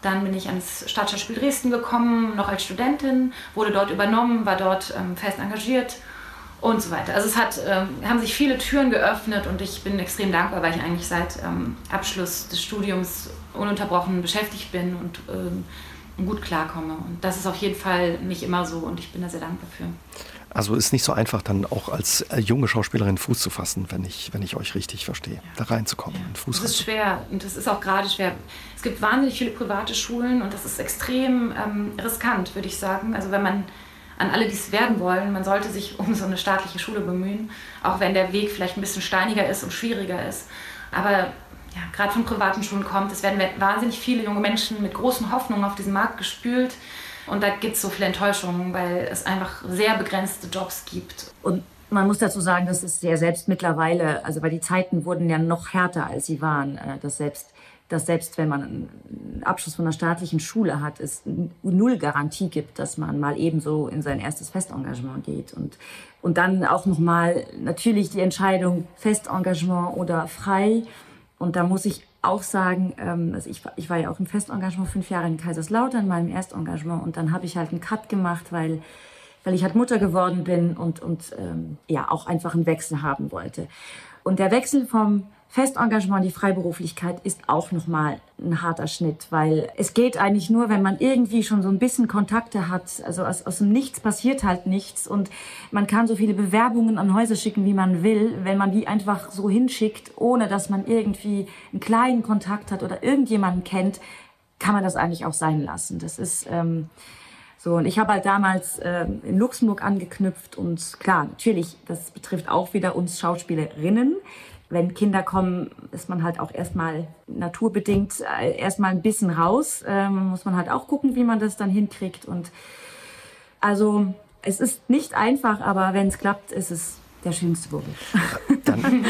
Dann bin ich ans Staatsschauspiel Dresden gekommen, noch als Studentin, wurde dort übernommen, war dort ähm, fest engagiert und so weiter. Also es hat, ähm, haben sich viele Türen geöffnet und ich bin extrem dankbar, weil ich eigentlich seit Abschluss des Studiums ununterbrochen beschäftigt bin und gut klarkomme. Und das ist auf jeden Fall nicht immer so und ich bin da sehr dankbar für. Also ist nicht so einfach, dann auch als äh, junge Schauspielerin Fuß zu fassen, wenn ich, wenn ich euch richtig verstehe, ja. da reinzukommen. Ja. Fuß das ist schwer und das ist auch gerade schwer. Es gibt wahnsinnig viele private Schulen und das ist extrem ähm, riskant, würde ich sagen. Also wenn man an alle, die es werden wollen, man sollte sich um so eine staatliche Schule bemühen, auch wenn der Weg vielleicht ein bisschen steiniger ist und schwieriger ist. Aber ja, gerade von privaten Schulen kommt, es werden wahnsinnig viele junge Menschen mit großen Hoffnungen auf diesen Markt gespült. Und da gibt es so viele Enttäuschungen, weil es einfach sehr begrenzte Jobs gibt. Und man muss dazu sagen, dass es ja selbst mittlerweile, also weil die Zeiten wurden ja noch härter, als sie waren, äh, dass selbst dass selbst wenn man einen Abschluss von einer staatlichen Schule hat, es null Garantie gibt, dass man mal ebenso in sein erstes Festengagement geht. Und, und dann auch nochmal natürlich die Entscheidung Festengagement oder frei. Und da muss ich auch sagen, ähm, also ich, ich war ja auch im Festengagement fünf Jahre in Kaiserslautern, in meinem Erstengagement. Und dann habe ich halt einen Cut gemacht, weil, weil ich halt Mutter geworden bin und, und ähm, ja auch einfach einen Wechsel haben wollte. Und der Wechsel vom Festengagement, die Freiberuflichkeit ist auch nochmal ein harter Schnitt, weil es geht eigentlich nur, wenn man irgendwie schon so ein bisschen Kontakte hat. Also aus, aus dem Nichts passiert halt nichts und man kann so viele Bewerbungen an Häuser schicken, wie man will. Wenn man die einfach so hinschickt, ohne dass man irgendwie einen kleinen Kontakt hat oder irgendjemanden kennt, kann man das eigentlich auch sein lassen. Das ist ähm, so und ich habe halt damals äh, in Luxemburg angeknüpft und klar, natürlich, das betrifft auch wieder uns Schauspielerinnen wenn Kinder kommen, ist man halt auch erstmal naturbedingt äh, erstmal ein bisschen raus. Ähm, muss man halt auch gucken, wie man das dann hinkriegt. Und also es ist nicht einfach, aber wenn es klappt, ist es der schönste Beruf. Dann,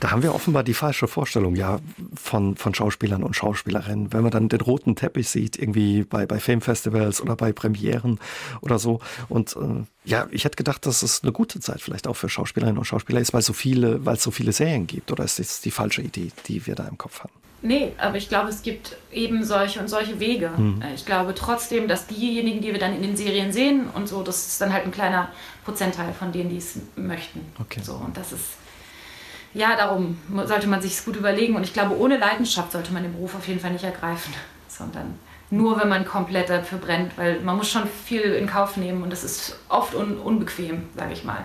da haben wir offenbar die falsche Vorstellung ja von, von Schauspielern und Schauspielerinnen. Wenn man dann den roten Teppich sieht, irgendwie bei, bei Filmfestivals oder bei Premieren oder so. Und äh, ja, ich hätte gedacht, dass es eine gute Zeit vielleicht auch für Schauspielerinnen und Schauspieler ist, weil so weil es so viele Serien gibt. Oder ist das die falsche Idee, die wir da im Kopf haben? Nee, aber ich glaube, es gibt eben solche und solche Wege. Mhm. Ich glaube trotzdem, dass diejenigen, die wir dann in den Serien sehen und so, das ist dann halt ein kleiner Prozentteil von denen, die es möchten. Okay. So, und das ist, ja, darum sollte man sich gut überlegen. Und ich glaube, ohne Leidenschaft sollte man den Beruf auf jeden Fall nicht ergreifen, sondern nur, wenn man komplett dafür brennt, weil man muss schon viel in Kauf nehmen und das ist oft un unbequem, sage ich mal.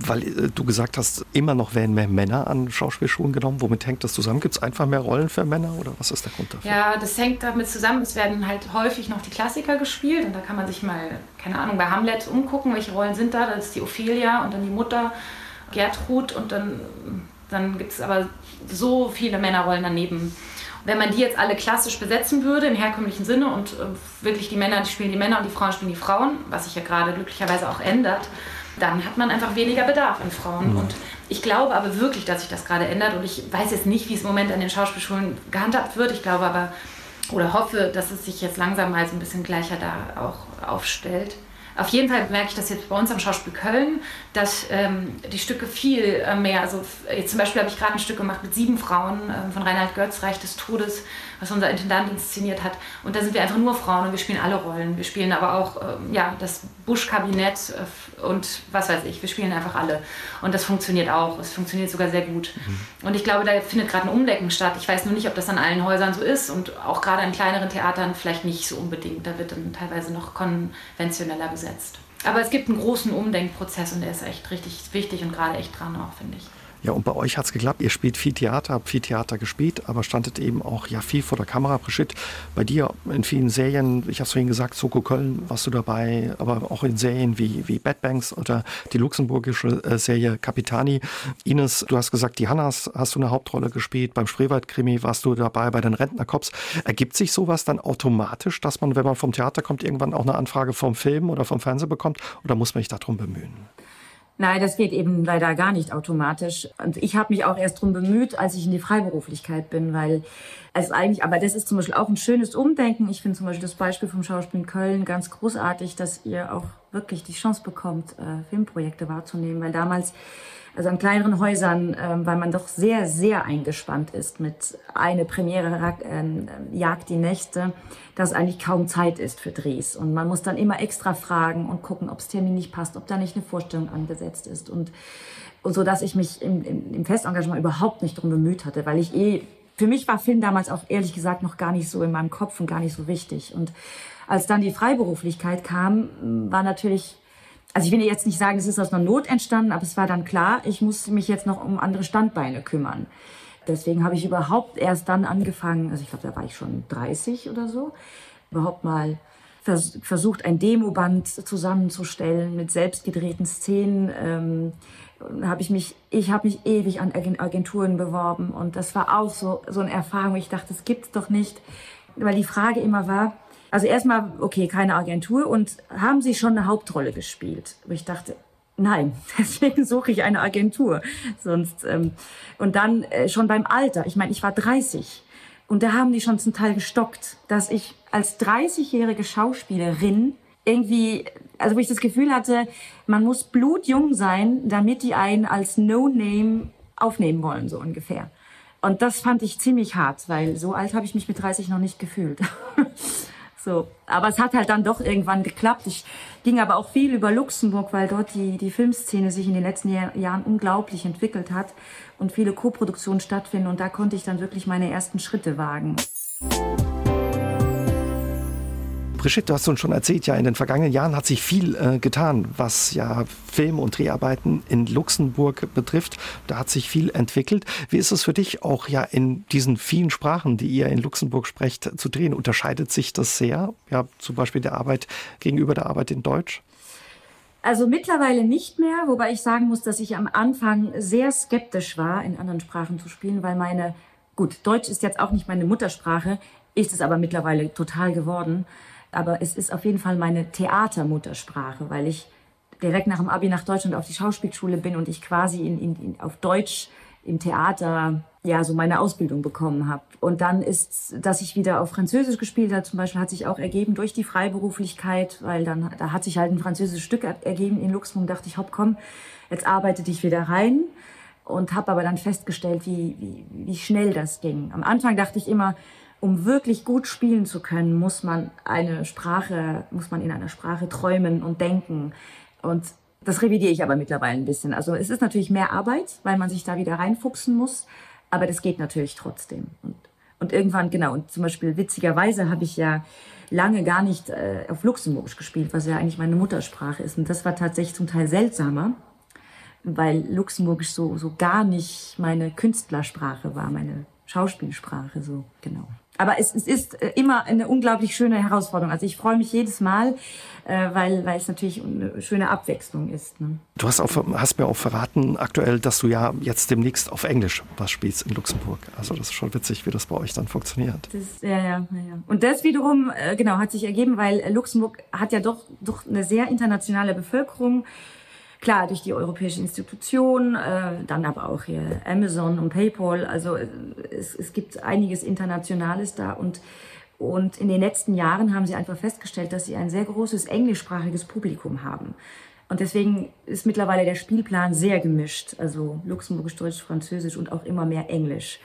Weil äh, du gesagt hast, immer noch werden mehr Männer an Schauspielschulen genommen. Womit hängt das zusammen? Gibt es einfach mehr Rollen für Männer oder was ist der Grund dafür? Ja, das hängt damit zusammen. Es werden halt häufig noch die Klassiker gespielt und da kann man sich mal, keine Ahnung, bei Hamlet umgucken, welche Rollen sind da. Das ist die Ophelia und dann die Mutter Gertrud und dann, dann gibt es aber so viele Männerrollen daneben. Wenn man die jetzt alle klassisch besetzen würde, im herkömmlichen Sinne und äh, wirklich die Männer die spielen die Männer und die Frauen spielen die Frauen, was sich ja gerade glücklicherweise auch ändert, dann hat man einfach weniger Bedarf an Frauen. Mhm. Und ich glaube aber wirklich, dass sich das gerade ändert. Und ich weiß jetzt nicht, wie es im Moment an den Schauspielschulen gehandhabt wird. Ich glaube aber oder hoffe, dass es sich jetzt langsam mal so ein bisschen gleicher da auch aufstellt. Auf jeden Fall merke ich das jetzt bei uns am Schauspiel Köln, dass ähm, die Stücke viel äh, mehr, also jetzt zum Beispiel habe ich gerade ein Stück gemacht mit sieben Frauen äh, von Reinhard Götz, Reich des Todes, was unser Intendant inszeniert hat. Und da sind wir einfach nur Frauen und wir spielen alle Rollen. Wir spielen aber auch äh, ja, das Busch-Kabinett äh, und was weiß ich, wir spielen einfach alle. Und das funktioniert auch, es funktioniert sogar sehr gut. Mhm. Und ich glaube, da findet gerade ein Umdecken statt. Ich weiß nur nicht, ob das an allen Häusern so ist und auch gerade an kleineren Theatern vielleicht nicht so unbedingt. Da wird dann teilweise noch konventioneller besetzt. Aber es gibt einen großen Umdenkprozess und der ist echt richtig wichtig und gerade echt dran auch, finde ich. Ja, und bei euch hat es geklappt. Ihr spielt viel Theater, habt viel Theater gespielt, aber standet eben auch ja viel vor der Kamera. Brigitte, bei dir in vielen Serien, ich habe es vorhin gesagt, Soko Köln warst du dabei, aber auch in Serien wie, wie Bad Banks oder die luxemburgische äh, Serie Capitani. Ines, du hast gesagt, die Hannas hast du eine Hauptrolle gespielt. Beim Spreewald-Krimi warst du dabei, bei den Rentnercops. Ergibt sich sowas dann automatisch, dass man, wenn man vom Theater kommt, irgendwann auch eine Anfrage vom Film oder vom Fernsehen bekommt? Oder muss man sich darum bemühen? Nein, das geht eben leider gar nicht automatisch. Und ich habe mich auch erst drum bemüht, als ich in die Freiberuflichkeit bin, weil Also eigentlich, aber das ist zum Beispiel auch ein schönes Umdenken. Ich finde zum Beispiel das Beispiel vom Schauspiel in Köln ganz großartig, dass ihr auch wirklich die Chance bekommt, äh, Filmprojekte wahrzunehmen, weil damals also an kleineren Häusern, ähm, weil man doch sehr, sehr eingespannt ist mit eine Premiere ähm, jagt die Nächte, dass eigentlich kaum Zeit ist für Drehs. Und man muss dann immer extra fragen und gucken, ob es Termin nicht passt, ob da nicht eine Vorstellung angesetzt ist. Und, und so, dass ich mich im, im, im Festengagement überhaupt nicht drum bemüht hatte, weil ich eh, für mich war Film damals auch ehrlich gesagt noch gar nicht so in meinem Kopf und gar nicht so wichtig. Und als dann die Freiberuflichkeit kam, war natürlich also ich will jetzt nicht sagen, es ist aus einer Not entstanden, aber es war dann klar, ich muss mich jetzt noch um andere Standbeine kümmern. Deswegen habe ich überhaupt erst dann angefangen, also ich glaube, da war ich schon 30 oder so, überhaupt mal vers versucht, ein Demoband zusammenzustellen mit selbstgedrehten Szenen. Ähm, habe ich mich, ich habe mich ewig an Agenturen beworben und das war auch so so eine Erfahrung. Ich dachte, das gibt's doch nicht, weil die Frage immer war, also erstmal, okay, keine Agentur und haben Sie schon eine Hauptrolle gespielt? Und ich dachte, nein, deswegen suche ich eine Agentur. Sonst ähm, und dann äh, schon beim Alter. Ich meine, ich war 30 und da haben die schon zum Teil gestockt, dass ich als 30-jährige Schauspielerin irgendwie, also wo ich das Gefühl hatte, man muss blutjung sein, damit die einen als No-Name aufnehmen wollen, so ungefähr. Und das fand ich ziemlich hart, weil so alt habe ich mich mit 30 noch nicht gefühlt. So, aber es hat halt dann doch irgendwann geklappt. Ich ging aber auch viel über Luxemburg, weil dort die, die Filmszene sich in den letzten Jahr, Jahren unglaublich entwickelt hat und viele Co-Produktionen stattfinden. Und da konnte ich dann wirklich meine ersten Schritte wagen. Brigitte, du hast uns schon erzählt, ja, in den vergangenen Jahren hat sich viel äh, getan, was ja Film- und Dreharbeiten in Luxemburg betrifft. Da hat sich viel entwickelt. Wie ist es für dich auch ja in diesen vielen Sprachen, die ihr in Luxemburg sprecht, zu drehen? Unterscheidet sich das sehr? Ja, zum Beispiel der Arbeit gegenüber der Arbeit in Deutsch? Also mittlerweile nicht mehr, wobei ich sagen muss, dass ich am Anfang sehr skeptisch war, in anderen Sprachen zu spielen, weil meine, gut, Deutsch ist jetzt auch nicht meine Muttersprache, ist es aber mittlerweile total geworden aber es ist auf jeden Fall meine Theatermuttersprache, weil ich direkt nach dem Abi nach Deutschland auf die Schauspielschule bin und ich quasi in, in, in, auf Deutsch im Theater ja so meine Ausbildung bekommen habe. Und dann ist, dass ich wieder auf Französisch gespielt habe, zum Beispiel, hat sich auch ergeben durch die Freiberuflichkeit, weil dann da hat sich halt ein französisches Stück ergeben in Luxemburg. Dachte ich, hopp, komm, jetzt arbeite dich wieder rein und habe aber dann festgestellt, wie, wie, wie schnell das ging. Am Anfang dachte ich immer, um wirklich gut spielen zu können, muss man eine Sprache, muss man in einer Sprache träumen und denken. Und das revidiere ich aber mittlerweile ein bisschen. Also es ist natürlich mehr Arbeit, weil man sich da wieder reinfuchsen muss, aber das geht natürlich trotzdem. Und, und irgendwann, genau, und zum Beispiel witzigerweise habe ich ja lange gar nicht äh, auf Luxemburgisch gespielt, was ja eigentlich meine Muttersprache ist. Und das war tatsächlich zum Teil seltsamer, weil Luxemburgisch so, so gar nicht meine Künstlersprache war, meine Schauspielsprache, so, genau aber es, es ist äh, immer eine unglaublich schöne Herausforderung. Also ich freue mich jedes Mal, äh, weil, weil es natürlich eine schöne Abwechslung ist. Ne? Du hast, auch, hast mir auch verraten aktuell, dass du ja jetzt demnächst auf Englisch was spielst in Luxemburg. Also das ist schon witzig, wie das bei euch dann funktioniert. Das, ja, ja, ja. Und das wiederum, äh, genau, hat sich ergeben, weil Luxemburg hat ja doch, doch eine sehr internationale Bevölkerung. Klar, durch die europäische Institution, äh, dann aber auch hier Amazon und PayPal. Also äh, es, es gibt einiges Internationales da und und in den letzten Jahren haben sie einfach festgestellt, dass sie ein sehr großes englischsprachiges Publikum haben. Und deswegen ist mittlerweile der Spielplan sehr gemischt. Also Luxemburgisch, Deutsch, Französisch und auch immer mehr Englisch.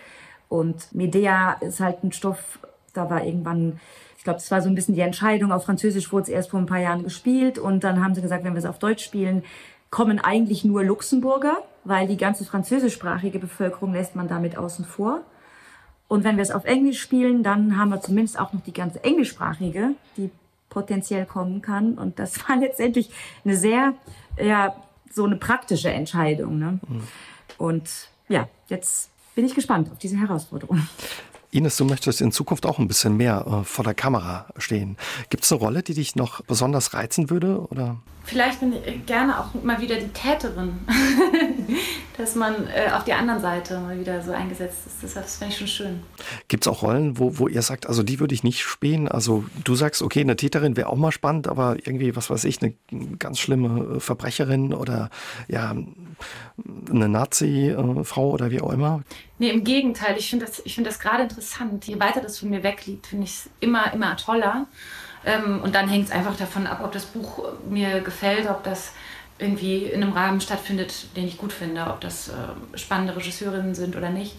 Und Medea ist halt ein Stoff, da war irgendwann, ich glaube, das war so ein bisschen die Entscheidung. Auf Französisch wurde es erst vor ein paar Jahren gespielt. Und dann haben sie gesagt, wenn wir es auf Deutsch spielen, kommen eigentlich nur Luxemburger, weil die ganze französischsprachige Bevölkerung lässt man damit außen vor. Und wenn wir es auf Englisch spielen, dann haben wir zumindest auch noch die ganze englischsprachige, die potenziell kommen kann. Und das war letztendlich eine sehr, ja, so eine praktische Entscheidung. Ne? Mhm. Und ja, jetzt bin ich gespannt auf diese Herausforderung. Ines, du möchtest in Zukunft auch ein bisschen mehr äh, vor der Kamera stehen. Gibt es eine Rolle, die dich noch besonders reizen würde? Oder? Vielleicht bin ich gerne auch mal wieder die Täterin. dass man äh, auf die anderen Seite mal wieder so eingesetzt ist. Das, finde ich schon schön. Gibt es auch Rollen, wo, wo ihr sagt, also die würde ich nicht spielen? Also du sagst, okay, eine Täterin wäre auch mal spannend, aber irgendwie, was weiß ich, eine ganz schlimme äh, Verbrecherin oder ja, eine Nazi-Frau oder wie auch immer? Nee, im Gegenteil. Ich finde das, find das gerade interessant. Je weiter das von mir wegliegt, finde ich es immer, immer toller. Ähm, und dann hängt es einfach davon ab, ob das Buch mir gefällt, ob das irgendwie in einem Rahmen stattfindet, den ich gut finde, ob das äh, spannende Regisseurinnen sind oder nicht.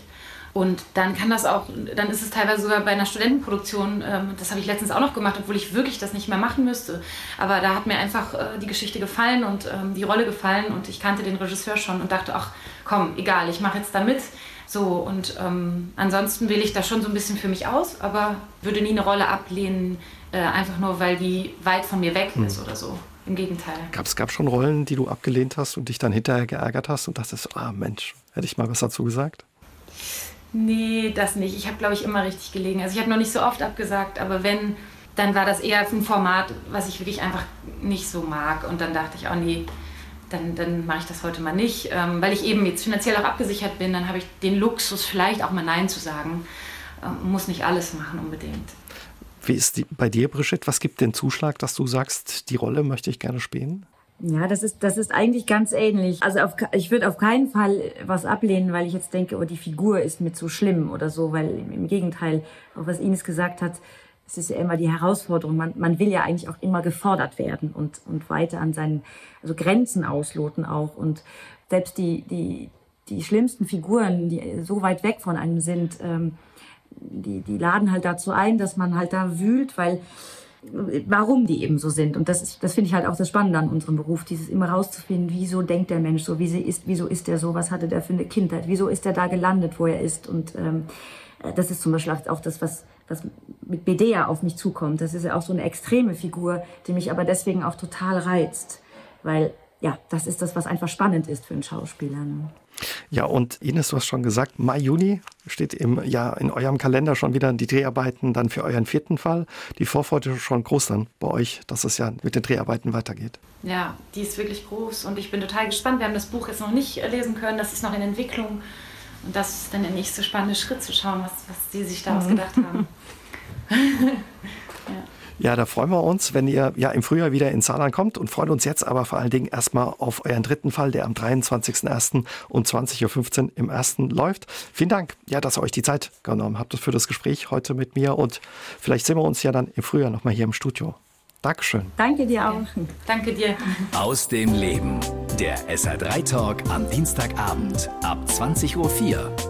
Und dann kann das auch, dann ist es teilweise sogar bei einer Studentenproduktion, ähm, das habe ich letztens auch noch gemacht, obwohl ich wirklich das nicht mehr machen müsste. Aber da hat mir einfach äh, die Geschichte gefallen und ähm, die Rolle gefallen und ich kannte den Regisseur schon und dachte, ach komm, egal, ich mache jetzt da mit. So, und ähm, ansonsten wähle ich das schon so ein bisschen für mich aus, aber würde nie eine Rolle ablehnen, äh, einfach nur, weil die weit von mir weg ist oder so. Im Gegenteil. Gab es gab schon Rollen, die du abgelehnt hast und dich dann hinterher geärgert hast und dachtest, ah Mensch, hätte ich mal was dazu gesagt? Nee, das nicht. Ich habe, glaube ich, immer richtig gelegen. Also ich habe noch nicht so oft abgesagt, aber wenn, dann war das eher ein Format, was ich wirklich einfach nicht so mag. Und dann dachte ich, oh nee, dann, dann mache ich das heute mal nicht. Ähm, weil ich eben jetzt finanziell auch abgesichert bin, dann habe ich den Luxus, vielleicht auch mal Nein zu sagen. Ähm, muss nicht alles machen unbedingt. Wie ist die, bei dir, Brigitte? Was gibt den Zuschlag, dass du sagst, die Rolle möchte ich gerne spielen? Ja, das ist, das ist eigentlich ganz ähnlich. Also auf, ich würde auf keinen Fall was ablehnen, weil ich jetzt denke, oh, die Figur ist mir zu schlimm oder so, weil im Gegenteil, auch was Ines gesagt hat, es ist ja immer die Herausforderung. Man, man will ja eigentlich auch immer gefordert werden und, und weiter an seinen also Grenzen ausloten auch. Und selbst die, die, die schlimmsten Figuren, die so weit weg von einem sind, ähm, die, die laden halt dazu ein, dass man halt da wühlt, weil warum die eben so sind. Und das, das finde ich halt auch das Spannende an unserem Beruf, dieses immer rauszufinden, wieso denkt der Mensch so, wie sie ist, wieso ist er so, was hatte der für eine Kindheit, wieso ist er da gelandet, wo er ist. Und ähm, das ist zum Beispiel auch das, was, was mit Bedea auf mich zukommt. Das ist ja auch so eine extreme Figur, die mich aber deswegen auch total reizt, weil ja, das ist das, was einfach spannend ist für einen Schauspieler. Ne? Ja, und Ines, du hast schon gesagt, Mai, Juni steht im, ja, in eurem Kalender schon wieder die Dreharbeiten dann für euren vierten Fall. Die Vorfreude ist schon groß dann bei euch, dass es ja mit den Dreharbeiten weitergeht. Ja, die ist wirklich groß und ich bin total gespannt. Wir haben das Buch jetzt noch nicht lesen können, das ist noch in Entwicklung. Und das ist dann der nächste spannende Schritt zu schauen, was, was die sich daraus mhm. gedacht haben. ja. Ja, da freuen wir uns, wenn ihr ja im Frühjahr wieder in Saarland kommt und freuen uns jetzt aber vor allen Dingen erstmal auf euren dritten Fall, der am 23.01. um 20.15 Uhr im ersten läuft. Vielen Dank, ja, dass ihr euch die Zeit genommen habt für das Gespräch heute mit mir und vielleicht sehen wir uns ja dann im Frühjahr nochmal hier im Studio. Dankeschön. Danke dir auch. Danke dir. Aus dem Leben. Der SR3 Talk am Dienstagabend ab 20.04 Uhr